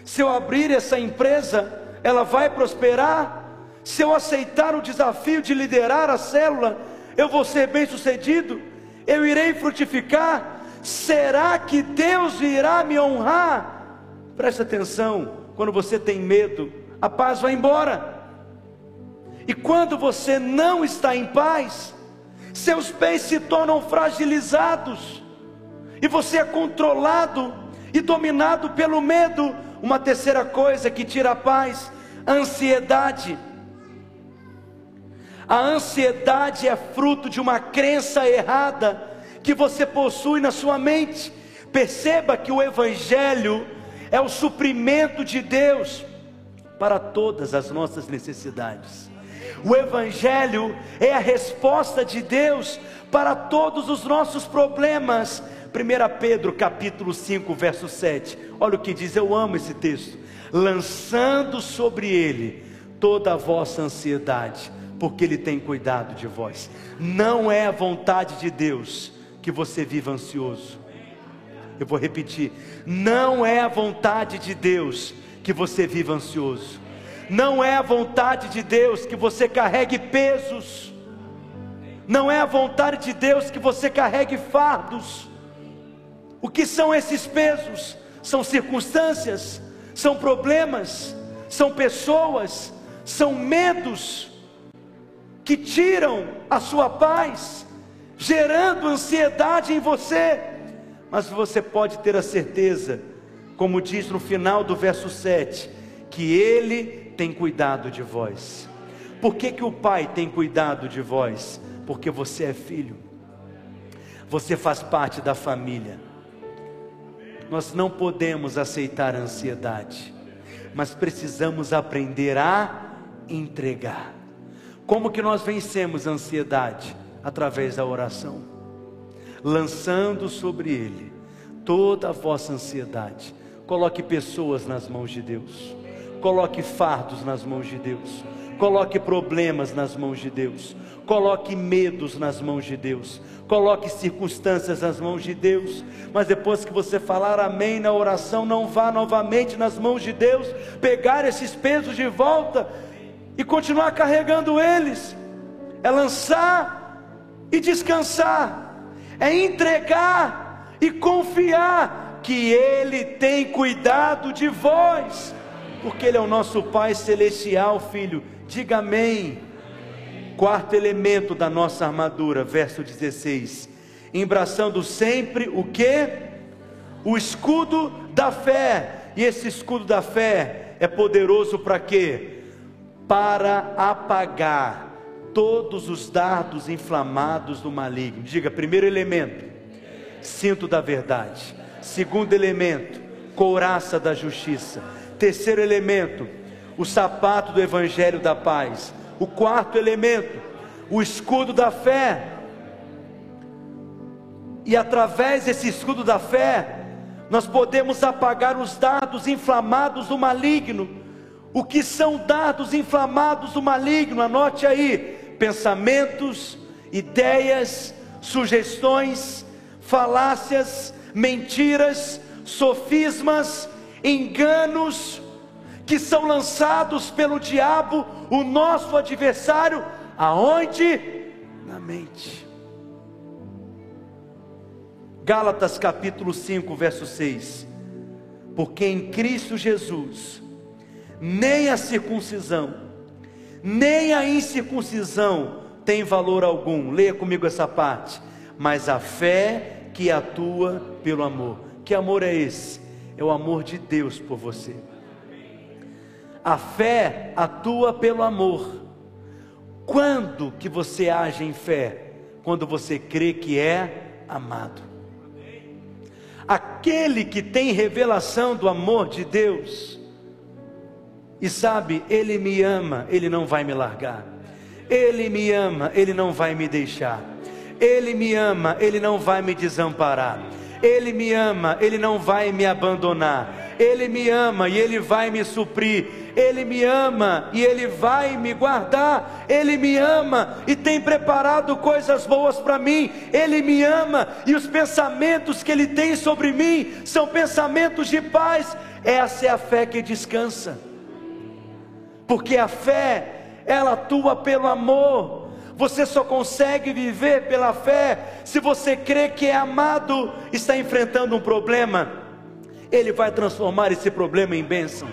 Se eu abrir essa empresa, ela vai prosperar? Se eu aceitar o desafio de liderar a célula, eu vou ser bem sucedido? Eu irei frutificar? Será que Deus irá me honrar? Preste atenção, quando você tem medo, a paz vai embora. E quando você não está em paz, seus pés se tornam fragilizados, e você é controlado e dominado pelo medo. Uma terceira coisa que tira a paz: ansiedade. A ansiedade é fruto de uma crença errada que você possui na sua mente. Perceba que o Evangelho é o suprimento de Deus para todas as nossas necessidades. O Evangelho é a resposta de Deus para todos os nossos problemas. 1 Pedro capítulo 5, verso 7. Olha o que diz, eu amo esse texto. Lançando sobre ele toda a vossa ansiedade, porque ele tem cuidado de vós. Não é a vontade de Deus que você viva ansioso. Eu vou repetir: não é a vontade de Deus que você viva ansioso. Não é a vontade de Deus que você carregue pesos. Não é a vontade de Deus que você carregue fardos. O que são esses pesos? São circunstâncias, são problemas, são pessoas, são medos que tiram a sua paz, gerando ansiedade em você. Mas você pode ter a certeza, como diz no final do verso 7, que Ele tem cuidado de vós. Por que, que o Pai tem cuidado de vós? Porque você é filho, você faz parte da família. Nós não podemos aceitar a ansiedade, mas precisamos aprender a entregar. Como que nós vencemos a ansiedade? Através da oração, lançando sobre Ele toda a vossa ansiedade. Coloque pessoas nas mãos de Deus. Coloque fardos nas mãos de Deus. Coloque problemas nas mãos de Deus. Coloque medos nas mãos de Deus. Coloque circunstâncias nas mãos de Deus. Mas depois que você falar amém na oração, não vá novamente nas mãos de Deus, pegar esses pesos de volta e continuar carregando eles. É lançar e descansar. É entregar e confiar que Ele tem cuidado de vós porque Ele é o nosso Pai celestial, filho. Diga amém. Quarto elemento da nossa armadura, verso 16: embraçando sempre o que? O escudo da fé. E esse escudo da fé é poderoso para quê? Para apagar todos os dardos inflamados do maligno. Diga, primeiro elemento, cinto da verdade. Segundo elemento, couraça da justiça. Terceiro elemento, o sapato do evangelho da paz. O quarto elemento, o escudo da fé. E através desse escudo da fé, nós podemos apagar os dardos inflamados do maligno. O que são dardos inflamados do maligno? Anote aí: pensamentos, ideias, sugestões, falácias, mentiras, sofismas, enganos que são lançados pelo diabo, o nosso adversário, aonde? Na mente. Gálatas capítulo 5, verso 6. Porque em Cristo Jesus, nem a circuncisão, nem a incircuncisão tem valor algum. Leia comigo essa parte. Mas a fé que atua pelo amor. Que amor é esse? É o amor de Deus por você. A fé atua pelo amor. Quando que você age em fé? Quando você crê que é amado. Aquele que tem revelação do amor de Deus e sabe, ele me ama, ele não vai me largar. Ele me ama, ele não vai me deixar. Ele me ama, ele não vai me desamparar. Ele me ama, Ele não vai me abandonar. Ele me ama e Ele vai me suprir. Ele me ama e Ele vai me guardar. Ele me ama e tem preparado coisas boas para mim. Ele me ama e os pensamentos que Ele tem sobre mim são pensamentos de paz. Essa é a fé que descansa, porque a fé, ela atua pelo amor. Você só consegue viver pela fé se você crê que é amado, está enfrentando um problema, Ele vai transformar esse problema em bênção.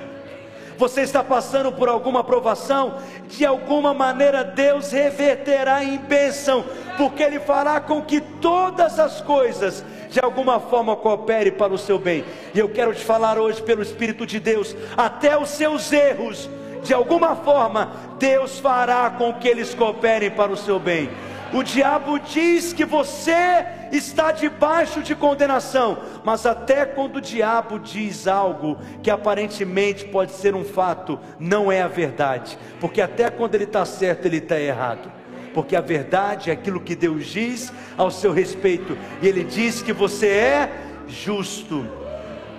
Você está passando por alguma provação, de alguma maneira Deus reverterá em bênção, porque Ele fará com que todas as coisas de alguma forma coopere para o seu bem. E eu quero te falar hoje pelo Espírito de Deus, até os seus erros de alguma forma, Deus fará com que eles cooperem para o seu bem. O diabo diz que você está debaixo de condenação, mas até quando o diabo diz algo que aparentemente pode ser um fato, não é a verdade, porque até quando ele está certo, ele está errado. Porque a verdade é aquilo que Deus diz ao seu respeito, e Ele diz que você é justo.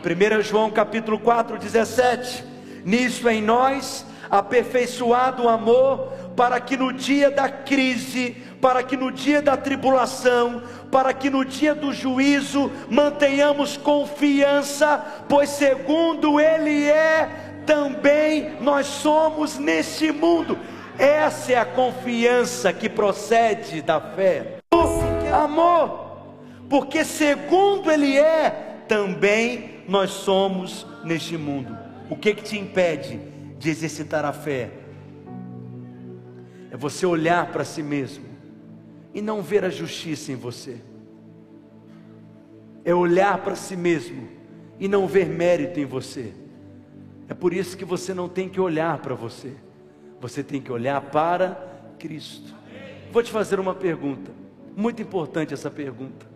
1 João capítulo 4, 17: Nisso em nós aperfeiçoado o amor, para que no dia da crise, para que no dia da tribulação, para que no dia do juízo mantenhamos confiança, pois segundo Ele é, também nós somos neste mundo. Essa é a confiança que procede da fé. O amor, porque segundo Ele é, também nós somos neste mundo. O que que te impede? De exercitar a fé é você olhar para si mesmo e não ver a justiça em você, é olhar para si mesmo e não ver mérito em você. É por isso que você não tem que olhar para você, você tem que olhar para Cristo. Vou te fazer uma pergunta, muito importante essa pergunta.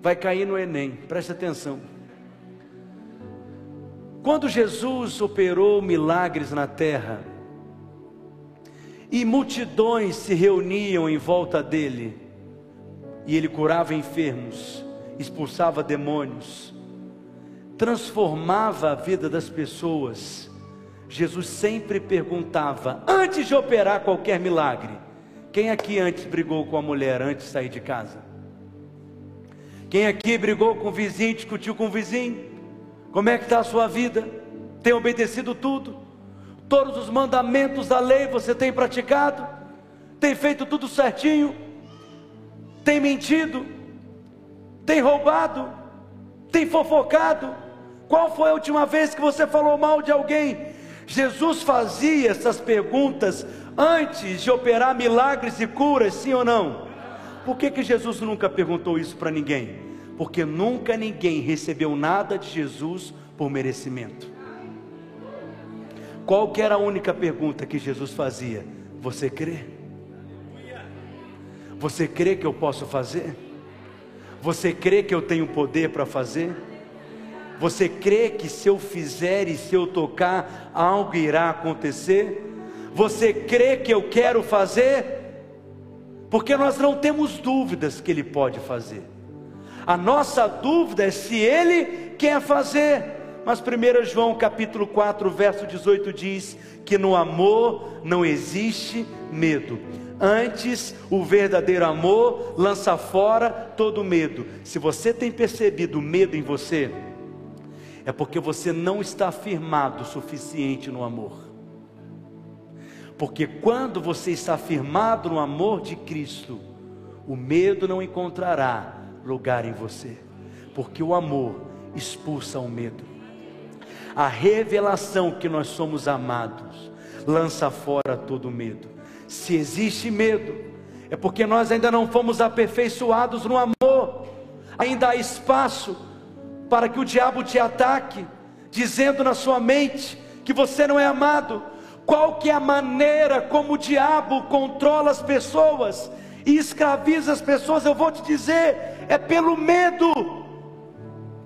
Vai cair no Enem, preste atenção. Quando Jesus operou milagres na terra, e multidões se reuniam em volta dele, e ele curava enfermos, expulsava demônios, transformava a vida das pessoas. Jesus sempre perguntava, antes de operar qualquer milagre: quem aqui antes brigou com a mulher antes de sair de casa? Quem aqui brigou com o vizinho, discutiu com o vizinho? Como é que está a sua vida? Tem obedecido tudo? Todos os mandamentos da lei você tem praticado? Tem feito tudo certinho? Tem mentido? Tem roubado? Tem fofocado? Qual foi a última vez que você falou mal de alguém? Jesus fazia essas perguntas antes de operar milagres e curas, sim ou não? Por que, que Jesus nunca perguntou isso para ninguém? Porque nunca ninguém recebeu nada de Jesus por merecimento. Qual era a única pergunta que Jesus fazia? Você crê? Você crê que eu posso fazer? Você crê que eu tenho poder para fazer? Você crê que se eu fizer e se eu tocar, algo irá acontecer? Você crê que eu quero fazer? Porque nós não temos dúvidas que Ele pode fazer. A nossa dúvida é se ele quer fazer. Mas 1 João capítulo 4, verso 18 diz que no amor não existe medo. Antes, o verdadeiro amor lança fora todo medo. Se você tem percebido medo em você, é porque você não está firmado o suficiente no amor. Porque quando você está firmado no amor de Cristo, o medo não encontrará lugar em você, porque o amor expulsa o medo. A revelação que nós somos amados lança fora todo medo. Se existe medo, é porque nós ainda não fomos aperfeiçoados no amor. Ainda há espaço para que o diabo te ataque, dizendo na sua mente que você não é amado. Qual que é a maneira como o diabo controla as pessoas e escraviza as pessoas? Eu vou te dizer, é pelo medo,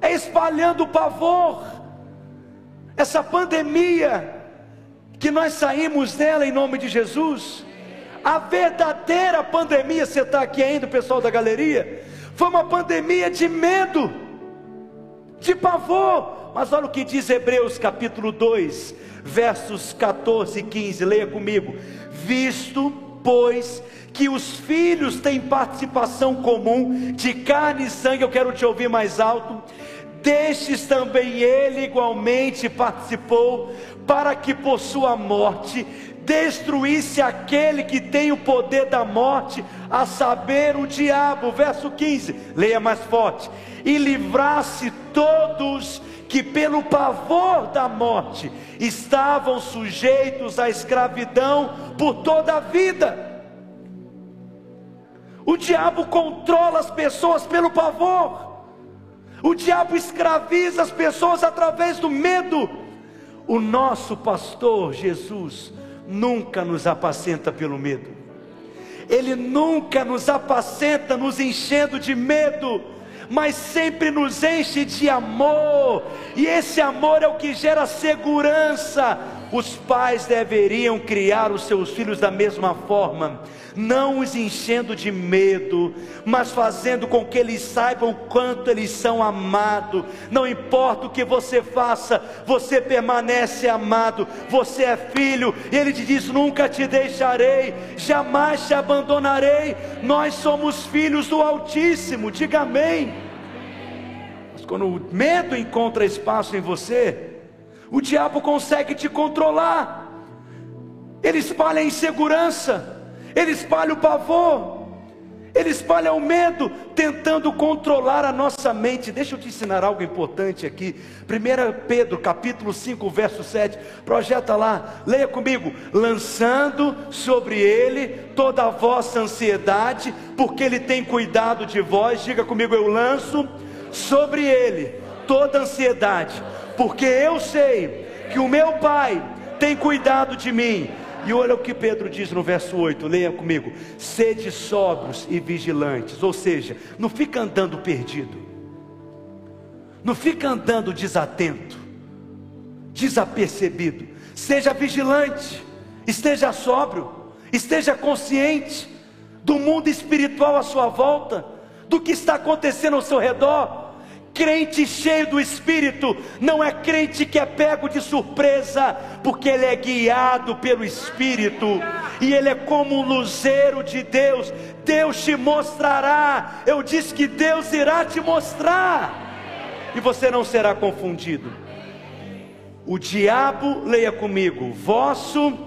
é espalhando o pavor. Essa pandemia que nós saímos dela em nome de Jesus, a verdadeira pandemia, você está aqui ainda, pessoal da galeria, foi uma pandemia de medo. de pavor. Mas olha o que diz Hebreus capítulo 2, versos 14 e 15, leia comigo. Visto, pois, que os filhos têm participação comum de carne e sangue, eu quero te ouvir mais alto. Destes também ele igualmente participou, para que por sua morte destruísse aquele que tem o poder da morte, a saber, o diabo. Verso 15, leia mais forte. E livrasse todos que, pelo pavor da morte, estavam sujeitos à escravidão por toda a vida. O diabo controla as pessoas pelo pavor. O diabo escraviza as pessoas através do medo. O nosso pastor Jesus nunca nos apacenta pelo medo. Ele nunca nos apacenta nos enchendo de medo, mas sempre nos enche de amor, e esse amor é o que gera segurança. Os pais deveriam criar os seus filhos da mesma forma, não os enchendo de medo, mas fazendo com que eles saibam quanto eles são amados. Não importa o que você faça, você permanece amado, você é filho, e ele te diz: Nunca te deixarei, jamais te abandonarei. Nós somos filhos do Altíssimo, diga amém. Mas quando o medo encontra espaço em você, o diabo consegue te controlar. Ele espalha a insegurança ele espalha o pavor, ele espalha o medo, tentando controlar a nossa mente. Deixa eu te ensinar algo importante aqui. 1 Pedro, capítulo 5, verso 7. Projeta lá, leia comigo. Lançando sobre ele toda a vossa ansiedade, porque ele tem cuidado de vós. Diga comigo, eu lanço sobre ele toda a ansiedade, porque eu sei que o meu Pai tem cuidado de mim. E olha o que Pedro diz no verso 8, leia comigo: sede sóbrios e vigilantes, ou seja, não fica andando perdido, não fica andando desatento, desapercebido, seja vigilante, esteja sóbrio, esteja consciente do mundo espiritual à sua volta, do que está acontecendo ao seu redor. Crente cheio do Espírito não é crente que é pego de surpresa, porque ele é guiado pelo Espírito e ele é como um luzeiro de Deus. Deus te mostrará. Eu disse que Deus irá te mostrar e você não será confundido. O diabo, leia comigo, vosso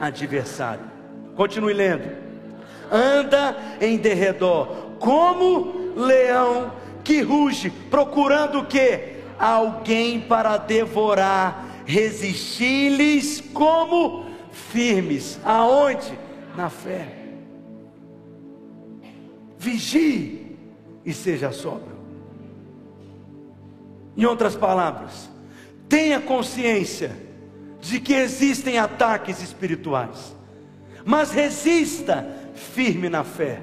adversário. Continue lendo. Anda em derredor como leão que ruge, procurando o que? Alguém para devorar, resistir-lhes como firmes. Aonde? Na fé. Vigie e seja sóbrio. Em outras palavras, tenha consciência de que existem ataques espirituais, mas resista firme na fé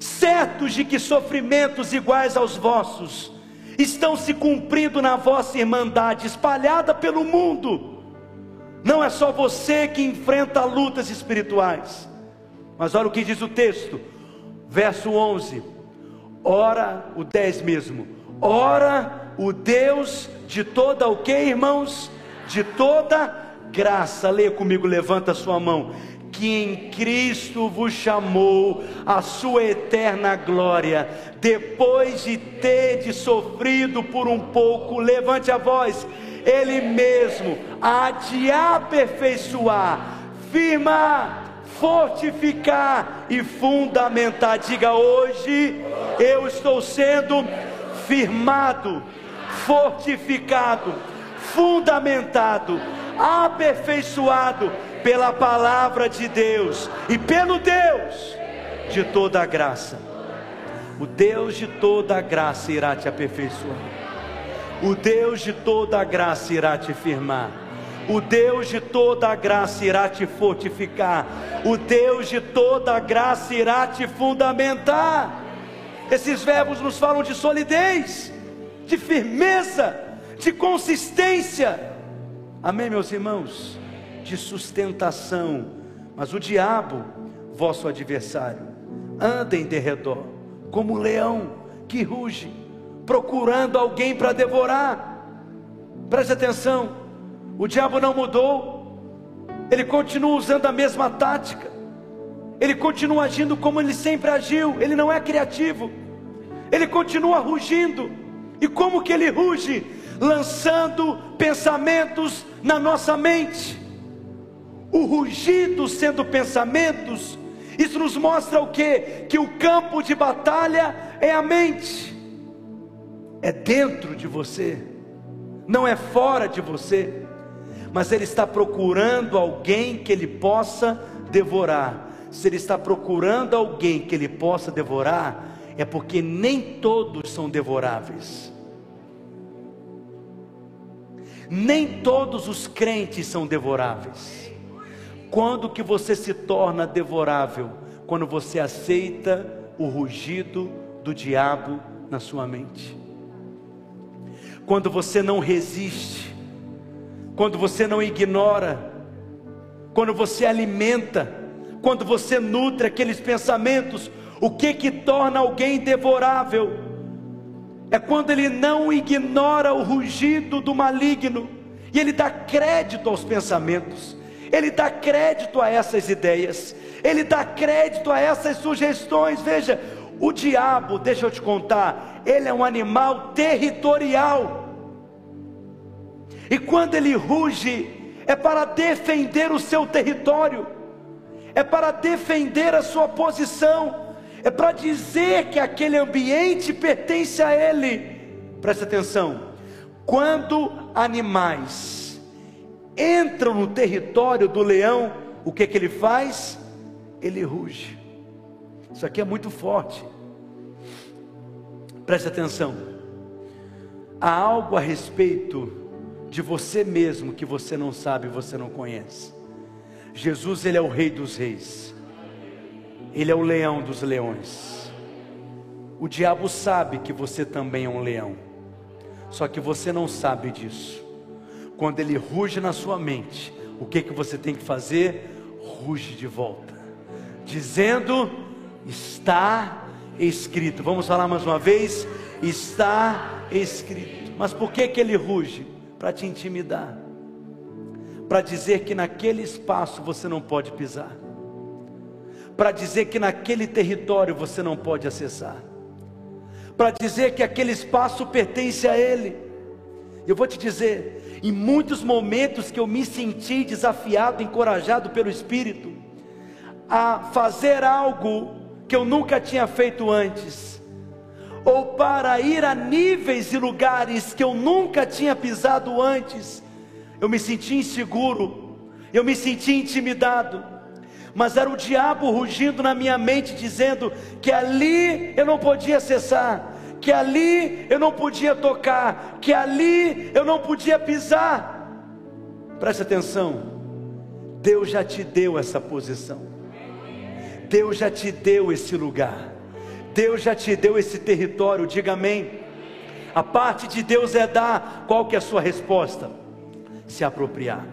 certos de que sofrimentos iguais aos vossos estão se cumprindo na vossa irmandade espalhada pelo mundo. Não é só você que enfrenta lutas espirituais, mas olha o que diz o texto, verso 11: ora, o 10 mesmo, ora o Deus de toda o que, irmãos? De toda graça, leia comigo, levanta sua mão que em Cristo vos chamou a sua eterna glória, depois de ter sofrido por um pouco, levante a voz, Ele mesmo há de aperfeiçoar, firmar, fortificar e fundamentar. Diga hoje, eu estou sendo firmado, fortificado, fundamentado, aperfeiçoado pela palavra de Deus e pelo Deus de toda a graça. O Deus de toda a graça irá te aperfeiçoar. O Deus de toda a graça irá te firmar. O Deus de toda a graça irá te fortificar. O Deus de toda a graça irá te fundamentar. Esses verbos nos falam de solidez, de firmeza, de consistência. Amém, meus irmãos? De sustentação, mas o diabo, vosso adversário, anda em derredor, como um leão que ruge, procurando alguém para devorar. Preste atenção, o diabo não mudou, ele continua usando a mesma tática, ele continua agindo como ele sempre agiu, ele não é criativo, ele continua rugindo, e como que ele ruge? Lançando pensamentos na nossa mente. O rugido sendo pensamentos, isso nos mostra o que? Que o campo de batalha é a mente, é dentro de você, não é fora de você, mas ele está procurando alguém que ele possa devorar. Se ele está procurando alguém que ele possa devorar, é porque nem todos são devoráveis. Nem todos os crentes são devoráveis. Quando que você se torna devorável? Quando você aceita o rugido do diabo na sua mente. Quando você não resiste, quando você não ignora, quando você alimenta, quando você nutre aqueles pensamentos, o que que torna alguém devorável? é quando ele não ignora o rugido do maligno e ele dá crédito aos pensamentos, ele dá crédito a essas ideias, ele dá crédito a essas sugestões. Veja, o diabo, deixa eu te contar, ele é um animal territorial. E quando ele ruge, é para defender o seu território, é para defender a sua posição é para dizer que aquele ambiente pertence a ele. Preste atenção: quando animais entram no território do leão, o que, que ele faz? Ele ruge. Isso aqui é muito forte. Preste atenção. Há algo a respeito de você mesmo que você não sabe, você não conhece. Jesus, ele é o Rei dos Reis. Ele é o leão dos leões. O diabo sabe que você também é um leão, só que você não sabe disso. Quando ele ruge na sua mente, o que que você tem que fazer? Ruge de volta, dizendo: está escrito. Vamos falar mais uma vez? Está escrito. Mas por que que ele ruge? Para te intimidar, para dizer que naquele espaço você não pode pisar para dizer que naquele território você não pode acessar, para dizer que aquele espaço pertence a Ele. Eu vou te dizer, em muitos momentos que eu me senti desafiado, encorajado pelo Espírito, a fazer algo que eu nunca tinha feito antes, ou para ir a níveis e lugares que eu nunca tinha pisado antes, eu me senti inseguro, eu me senti intimidado, mas era o diabo rugindo na minha mente, dizendo que ali eu não podia acessar, que ali eu não podia tocar, que ali eu não podia pisar. Preste atenção, Deus já te deu essa posição, Deus já te deu esse lugar, Deus já te deu esse território, diga amém. A parte de Deus é dar, qual que é a sua resposta? Se apropriar.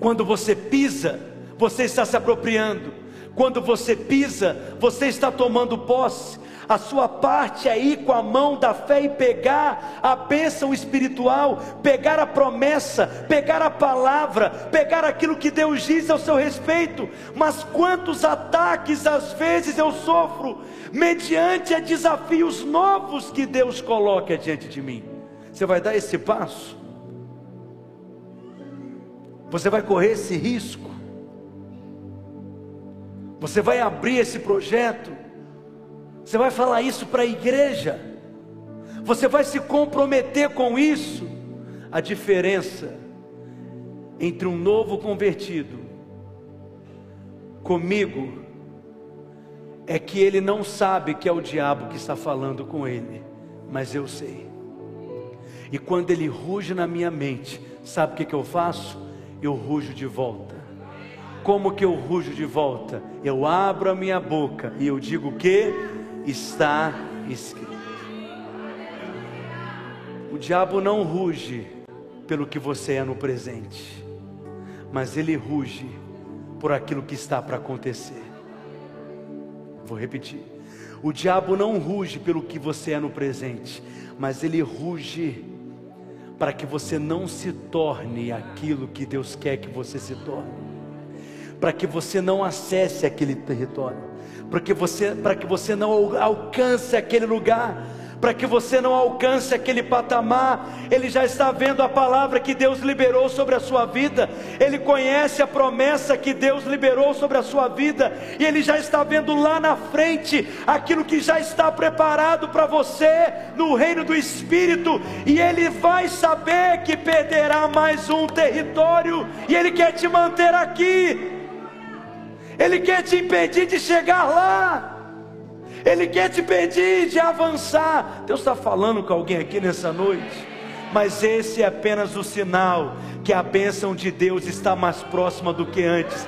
Quando você pisa, você está se apropriando. Quando você pisa, você está tomando posse. A sua parte é ir com a mão da fé e pegar a bênção espiritual, pegar a promessa, pegar a palavra, pegar aquilo que Deus diz ao seu respeito. Mas quantos ataques às vezes eu sofro, mediante a desafios novos que Deus coloca diante de mim. Você vai dar esse passo? Você vai correr esse risco? Você vai abrir esse projeto, você vai falar isso para a igreja, você vai se comprometer com isso. A diferença entre um novo convertido comigo é que ele não sabe que é o diabo que está falando com ele, mas eu sei. E quando ele ruge na minha mente, sabe o que, que eu faço? Eu rujo de volta. Como que eu rujo de volta? Eu abro a minha boca e eu digo que está escrito. O diabo não ruge pelo que você é no presente, mas ele ruge por aquilo que está para acontecer. Vou repetir. O diabo não ruge pelo que você é no presente, mas ele ruge para que você não se torne aquilo que Deus quer que você se torne, para que você não acesse aquele território, para que você, para que você não alcance aquele lugar para que você não alcance aquele patamar. Ele já está vendo a palavra que Deus liberou sobre a sua vida, ele conhece a promessa que Deus liberou sobre a sua vida, e ele já está vendo lá na frente aquilo que já está preparado para você no reino do Espírito, e ele vai saber que perderá mais um território, e ele quer te manter aqui. Ele quer te impedir de chegar lá. Ele quer te pedir de avançar. Deus está falando com alguém aqui nessa noite. Mas esse é apenas o sinal que a bênção de Deus está mais próxima do que antes.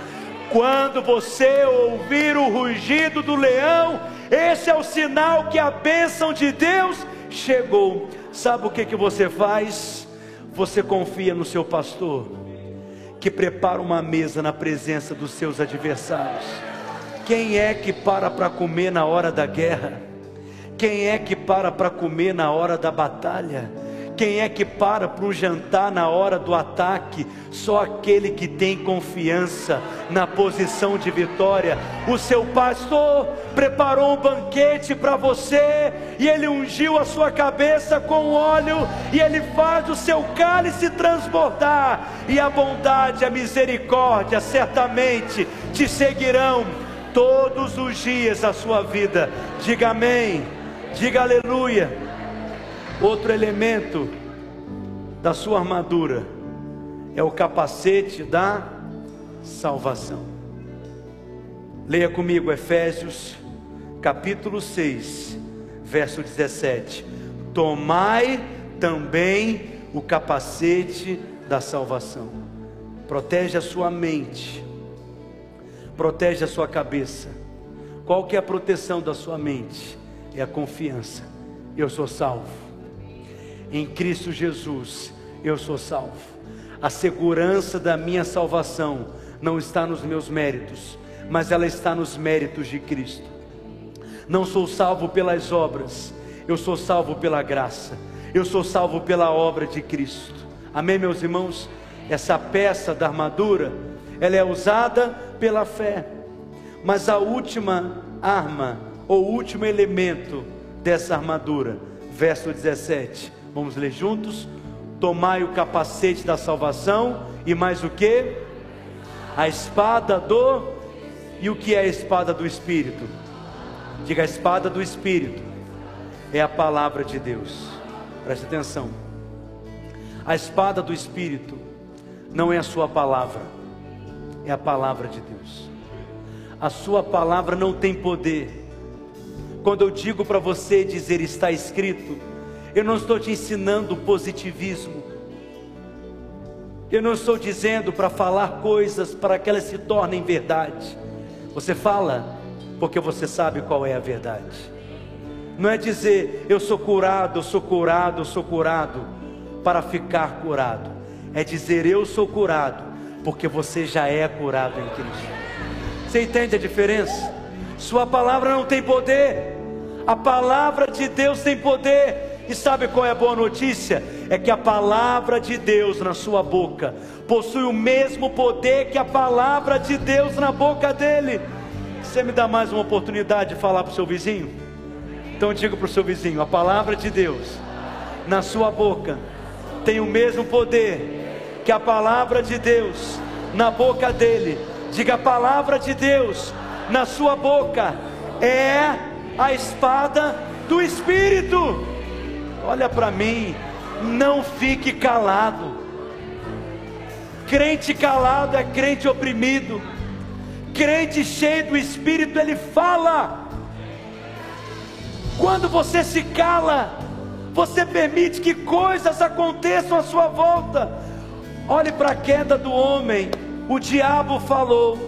Quando você ouvir o rugido do leão, esse é o sinal que a bênção de Deus chegou. Sabe o que, que você faz? Você confia no seu pastor, que prepara uma mesa na presença dos seus adversários quem é que para para comer na hora da guerra? Quem é que para para comer na hora da batalha? Quem é que para para um jantar na hora do ataque? Só aquele que tem confiança na posição de vitória. O seu pastor preparou um banquete para você e ele ungiu a sua cabeça com óleo e ele faz o seu cálice transbordar. E a bondade, a misericórdia certamente te seguirão todos os dias da sua vida. Diga amém, diga aleluia. Outro elemento da sua armadura é o capacete da salvação. Leia comigo Efésios capítulo 6, verso 17. Tomai também o capacete da salvação. Protege a sua mente protege a sua cabeça. Qual que é a proteção da sua mente? É a confiança. Eu sou salvo. Em Cristo Jesus, eu sou salvo. A segurança da minha salvação não está nos meus méritos, mas ela está nos méritos de Cristo. Não sou salvo pelas obras, eu sou salvo pela graça. Eu sou salvo pela obra de Cristo. Amém, meus irmãos? Essa peça da armadura, ela é usada pela fé. Mas a última arma, ou último elemento dessa armadura, verso 17, vamos ler juntos? Tomai o capacete da salvação e mais o que? A espada do. E o que é a espada do Espírito? Diga a espada do Espírito, é a palavra de Deus. Preste atenção. A espada do Espírito não é a sua palavra é a palavra de Deus. A sua palavra não tem poder. Quando eu digo para você dizer está escrito, eu não estou te ensinando positivismo. Eu não estou dizendo para falar coisas para que elas se tornem verdade. Você fala porque você sabe qual é a verdade. Não é dizer eu sou curado, eu sou curado, eu sou curado para ficar curado. É dizer eu sou curado porque você já é curado em Cristo. Você entende a diferença? Sua palavra não tem poder, a palavra de Deus tem poder. E sabe qual é a boa notícia? É que a palavra de Deus na sua boca possui o mesmo poder que a palavra de Deus na boca dele. Você me dá mais uma oportunidade de falar para o seu vizinho? Então diga para o seu vizinho: a palavra de Deus na sua boca tem o mesmo poder que a palavra de Deus na boca dele, diga a palavra de Deus na sua boca, é a espada do Espírito. Olha para mim, não fique calado. Crente calado é crente oprimido. Crente cheio do Espírito, ele fala. Quando você se cala, você permite que coisas aconteçam à sua volta. Olhe para a queda do homem. O diabo falou,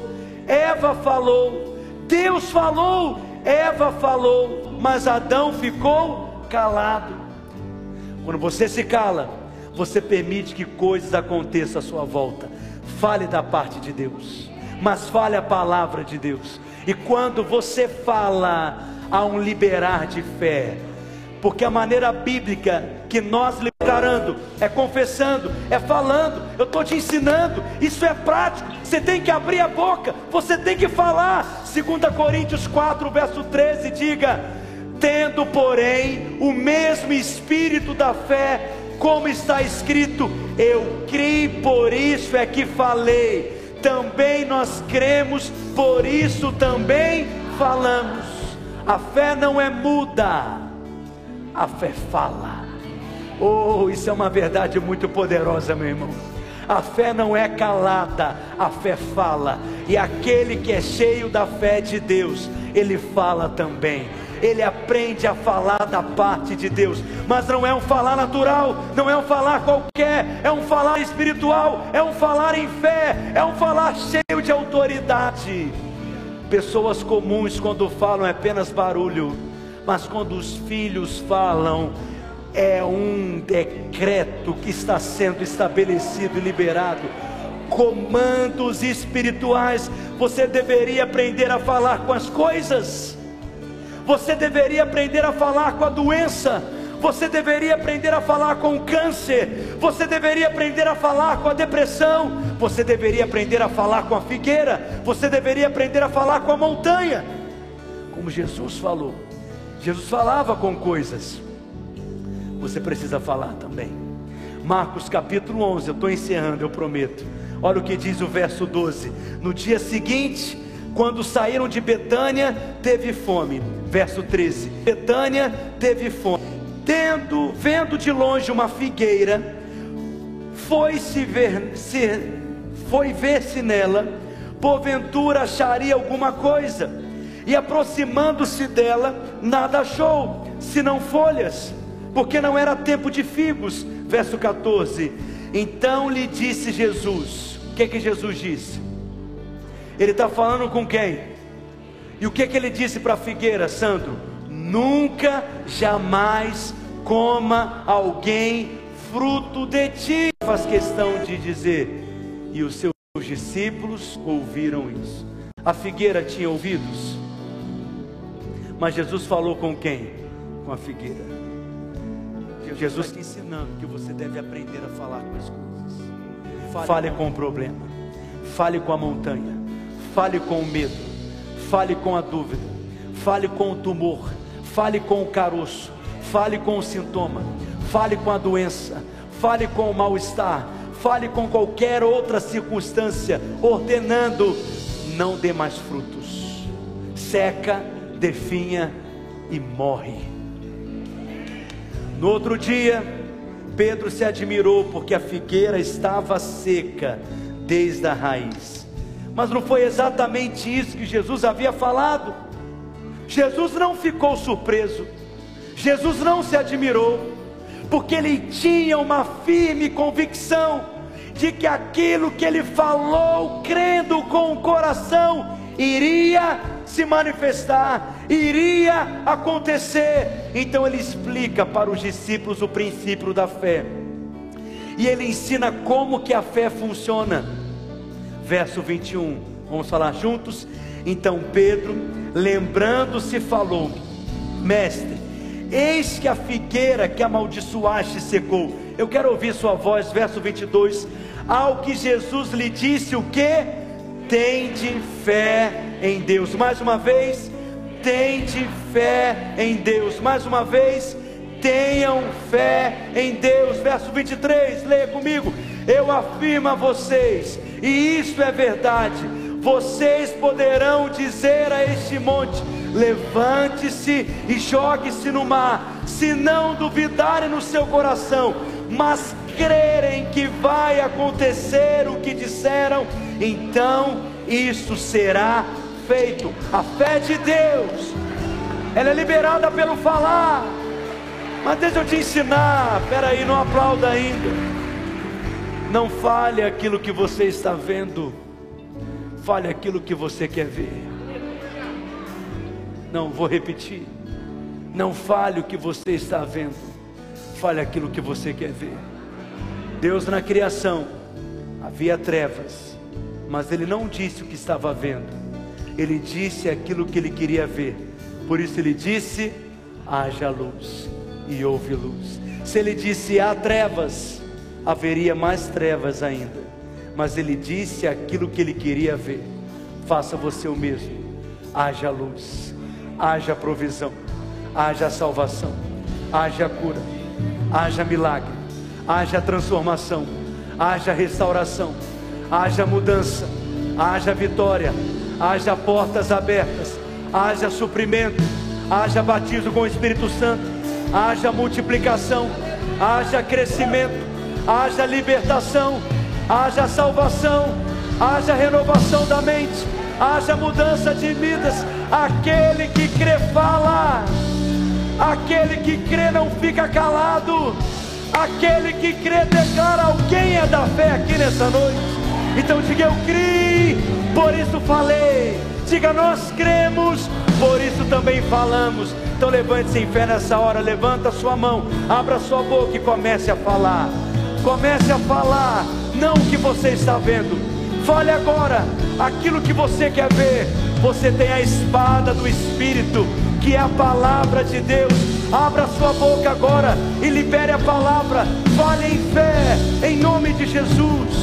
Eva falou, Deus falou, Eva falou, mas Adão ficou calado. Quando você se cala, você permite que coisas aconteçam à sua volta. Fale da parte de Deus, mas fale a palavra de Deus. E quando você fala há um liberar de fé. Porque a maneira bíblica que nós liberando é confessando, é falando, eu estou te ensinando, isso é prático, você tem que abrir a boca, você tem que falar. 2 Coríntios 4, verso 13, diga: tendo, porém, o mesmo espírito da fé, como está escrito, eu criei, por isso é que falei. Também nós cremos, por isso também falamos. A fé não é muda, a fé fala. Oh, isso é uma verdade muito poderosa, meu irmão. A fé não é calada, a fé fala. E aquele que é cheio da fé de Deus, ele fala também ele aprende a falar da parte de Deus, mas não é um falar natural, não é um falar qualquer, é um falar espiritual, é um falar em fé, é um falar cheio de autoridade. Pessoas comuns, quando falam, é apenas barulho, mas quando os filhos falam, é um decreto que está sendo estabelecido e liberado. Comandos espirituais, você deveria aprender a falar com as coisas você deveria aprender a falar com a doença. Você deveria aprender a falar com o câncer. Você deveria aprender a falar com a depressão. Você deveria aprender a falar com a figueira. Você deveria aprender a falar com a montanha. Como Jesus falou. Jesus falava com coisas. Você precisa falar também. Marcos capítulo 11, eu estou encerrando, eu prometo. Olha o que diz o verso 12: No dia seguinte, quando saíram de Betânia, teve fome. Verso 13: Betânia teve fome. Tendo, vendo de longe uma figueira, foi se ver, se, foi ver se nela, porventura acharia alguma coisa. E aproximando-se dela, nada achou, senão folhas, porque não era tempo de figos. Verso 14: Então lhe disse Jesus: O que é que Jesus disse? Ele está falando com quem? E o que, que ele disse para a figueira, Sandro? Nunca, jamais coma alguém fruto de ti. Faz questão de dizer, e os seus discípulos ouviram isso. A figueira tinha ouvidos, mas Jesus falou com quem? Com a figueira. Jesus está ensinando que você deve aprender a falar com as coisas. Fale, Fale com o problema. Fale com a montanha fale com o medo, fale com a dúvida, fale com o tumor, fale com o caroço, fale com o sintoma, fale com a doença, fale com o mal-estar, fale com qualquer outra circunstância, ordenando: não dê mais frutos, seca, definha e morre. No outro dia, Pedro se admirou porque a figueira estava seca desde a raiz. Mas não foi exatamente isso que Jesus havia falado. Jesus não ficou surpreso, Jesus não se admirou, porque ele tinha uma firme convicção de que aquilo que ele falou, crendo com o coração, iria se manifestar, iria acontecer. Então ele explica para os discípulos o princípio da fé. E ele ensina como que a fé funciona verso 21. Vamos falar juntos? Então Pedro, lembrando-se, falou: Mestre, eis que a figueira que amaldiçoaste secou. Eu quero ouvir sua voz, verso 22. Ao que Jesus lhe disse: O que? Tende fé em Deus. Mais uma vez, tende fé em Deus. Mais uma vez, tenham fé em Deus. Verso 23, leia comigo. Eu afirmo a vocês e isso é verdade. Vocês poderão dizer a este monte: levante-se e jogue-se no mar, se não duvidarem no seu coração, mas crerem que vai acontecer o que disseram, então isso será feito. A fé de Deus, ela é liberada pelo falar. Mas deixa eu te ensinar, peraí, não aplauda ainda. Não fale aquilo que você está vendo, fale aquilo que você quer ver. Não, vou repetir. Não fale o que você está vendo, fale aquilo que você quer ver. Deus na criação havia trevas, mas Ele não disse o que estava vendo, Ele disse aquilo que Ele queria ver. Por isso ele disse: haja luz, e houve luz. Se ele disse: há trevas, haveria mais trevas ainda. Mas ele disse aquilo que ele queria ver. Faça você o mesmo. Haja luz, haja provisão, haja salvação, haja cura, haja milagre, haja transformação, haja restauração, haja mudança, haja vitória, haja portas abertas, haja suprimento, haja batismo com o Espírito Santo, haja multiplicação, haja crescimento, haja libertação, haja salvação, haja renovação da mente, haja mudança de vidas. Aquele que crê fala, aquele que crê não fica calado, aquele que crê declara alguém é da fé aqui nessa noite. Então diga eu criei, por isso falei. Diga nós cremos, por isso também falamos. Então levante-se em fé nessa hora, levanta sua mão, abra sua boca e comece a falar. Comece a falar, não o que você está vendo. Fale agora aquilo que você quer ver. Você tem a espada do Espírito, que é a palavra de Deus. Abra sua boca agora e libere a palavra. Fale em fé, em nome de Jesus.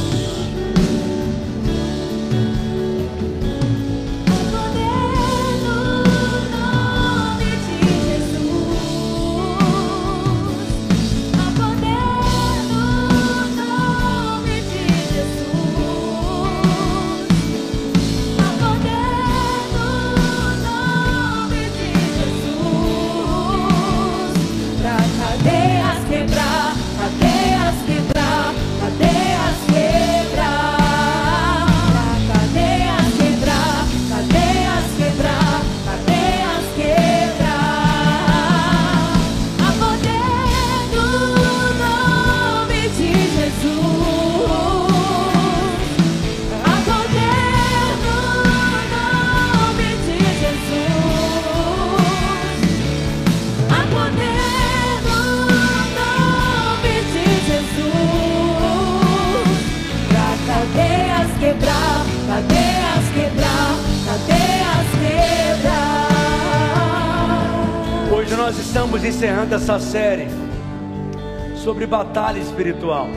Estamos encerrando essa série sobre batalha espiritual.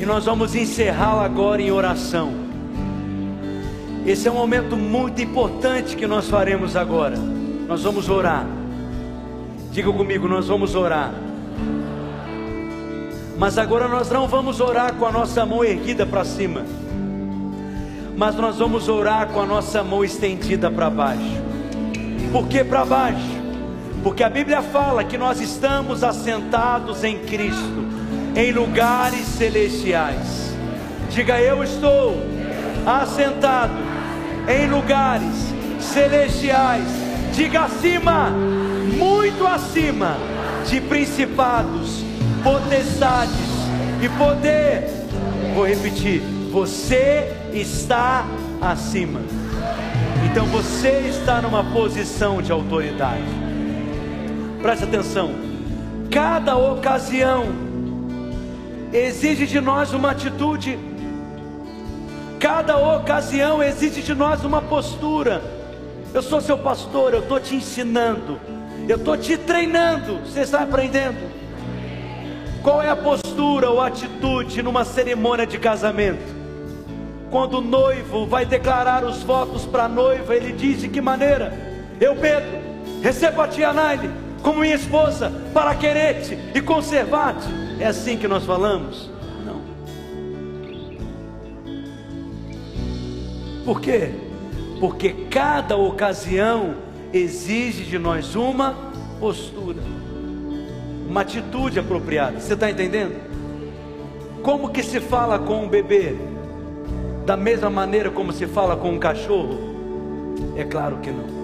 E nós vamos encerrá-la agora em oração. Esse é um momento muito importante que nós faremos agora. Nós vamos orar. Diga comigo, nós vamos orar. Mas agora nós não vamos orar com a nossa mão erguida para cima. Mas nós vamos orar com a nossa mão estendida para baixo. Por que para baixo? Porque a Bíblia fala que nós estamos assentados em Cristo, em lugares celestiais. Diga eu estou assentado em lugares celestiais. Diga acima, muito acima de principados, potestades e poder. Vou repetir: você está acima. Então você está numa posição de autoridade. Preste atenção. Cada ocasião exige de nós uma atitude. Cada ocasião exige de nós uma postura. Eu sou seu pastor, eu estou te ensinando, eu estou te treinando. Você está aprendendo? Qual é a postura ou atitude numa cerimônia de casamento? Quando o noivo vai declarar os votos para a noiva, ele diz de que maneira? Eu, Pedro, recebo a tia Naile como minha esposa, para querer-te e conservar-te. É assim que nós falamos? Não. Por quê? Porque cada ocasião exige de nós uma postura, uma atitude apropriada. Você está entendendo? Como que se fala com um bebê? Da mesma maneira como se fala com um cachorro? É claro que não.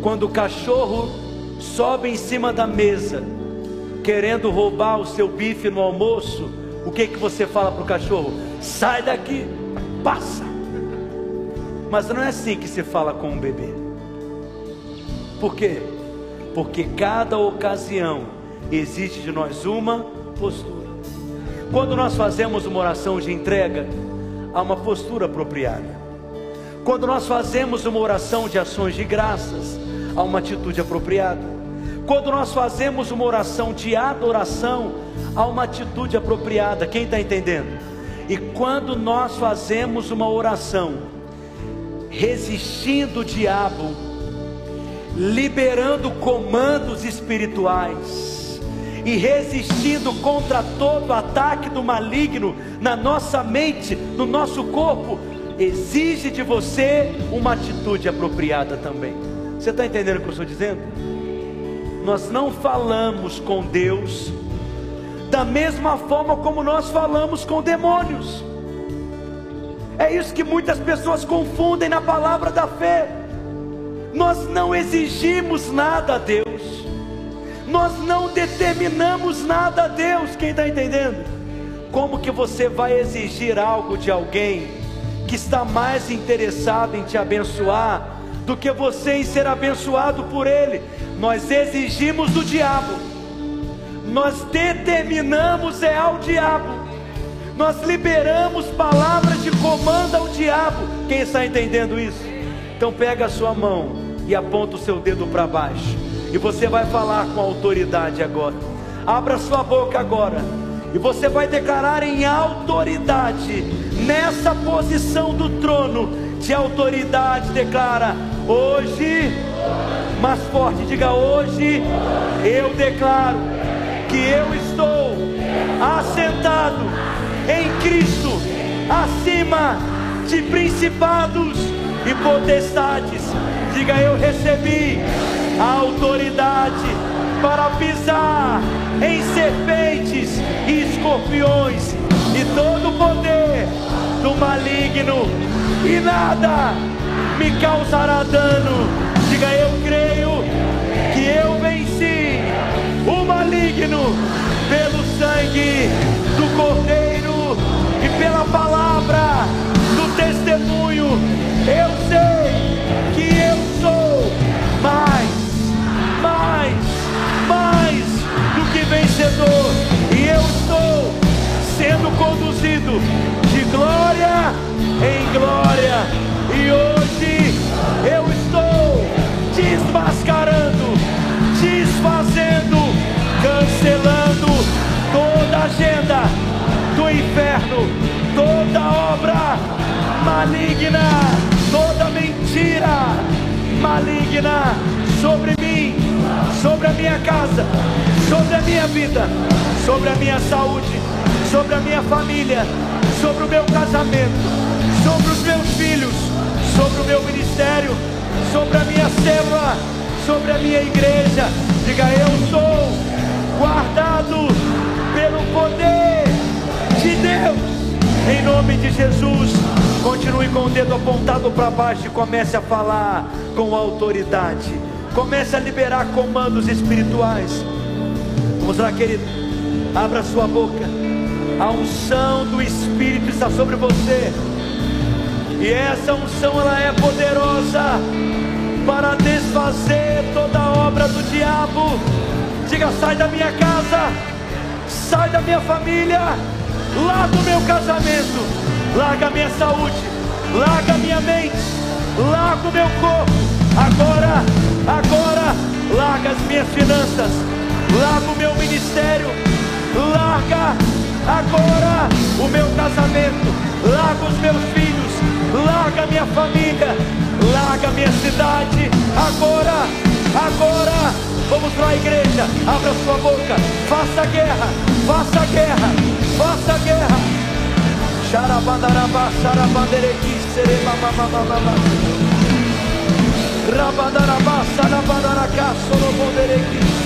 Quando o cachorro sobe em cima da mesa, querendo roubar o seu bife no almoço, o que que você fala para o cachorro? Sai daqui, passa. Mas não é assim que se fala com um bebê. Por quê? Porque cada ocasião existe de nós uma postura. Quando nós fazemos uma oração de entrega, há uma postura apropriada. Quando nós fazemos uma oração de ações de graças, há uma atitude apropriada. Quando nós fazemos uma oração de adoração, há uma atitude apropriada. Quem está entendendo? E quando nós fazemos uma oração, resistindo o diabo, liberando comandos espirituais e resistindo contra todo ataque do maligno na nossa mente, no nosso corpo, exige de você uma atitude apropriada também. Você está entendendo o que eu estou dizendo? Nós não falamos com Deus da mesma forma como nós falamos com demônios. É isso que muitas pessoas confundem na palavra da fé. Nós não exigimos nada a Deus, nós não determinamos nada a Deus. Quem está entendendo? Como que você vai exigir algo de alguém que está mais interessado em te abençoar do que você em ser abençoado por Ele? Nós exigimos do diabo, nós determinamos é ao diabo nós liberamos palavras de comando ao diabo. Quem está entendendo isso? Então pega a sua mão e aponta o seu dedo para baixo. E você vai falar com autoridade agora. Abra sua boca agora. E você vai declarar em autoridade, nessa posição do trono de autoridade, declara: hoje, mais forte, diga hoje, eu declaro que eu estou assentado em Cristo, acima de principados e potestades. Diga: Eu recebi a autoridade para pisar em serpentes e escorpiões e todo o poder do maligno, e nada me causará dano. Diga: Eu creio pelo sangue do Cordeiro e pela palavra do testemunho, eu sei que eu sou mais, mais, mais do que vencedor, e eu estou sendo conduzido de glória em glória, e hoje toda obra maligna, toda mentira maligna sobre mim, sobre a minha casa, sobre a minha vida, sobre a minha saúde, sobre a minha família, sobre o meu casamento, sobre os meus filhos, sobre o meu ministério, sobre a minha célula, sobre a minha igreja. Diga, eu sou guardado pelo poder de Deus. Em nome de Jesus, continue com o dedo apontado para baixo e comece a falar com autoridade. Comece a liberar comandos espirituais. Vamos lá, querido. Abra sua boca. A unção do Espírito está sobre você. E essa unção ela é poderosa para desfazer toda a obra do diabo. Diga: sai da minha casa, sai da minha família larga o meu casamento, larga a minha saúde, larga a minha mente, larga o meu corpo. Agora, agora, larga as minhas finanças, larga o meu ministério, larga agora o meu casamento, larga os meus filhos, larga a minha família, larga a minha cidade. Agora, agora, vamos lá, igreja, abra sua boca, faça guerra, faça guerra faça guerra. Xarabandarabá, xarabanderequi, sereba, mamamamama. Rabadarabá, sarabandaracá, sorobanderequi.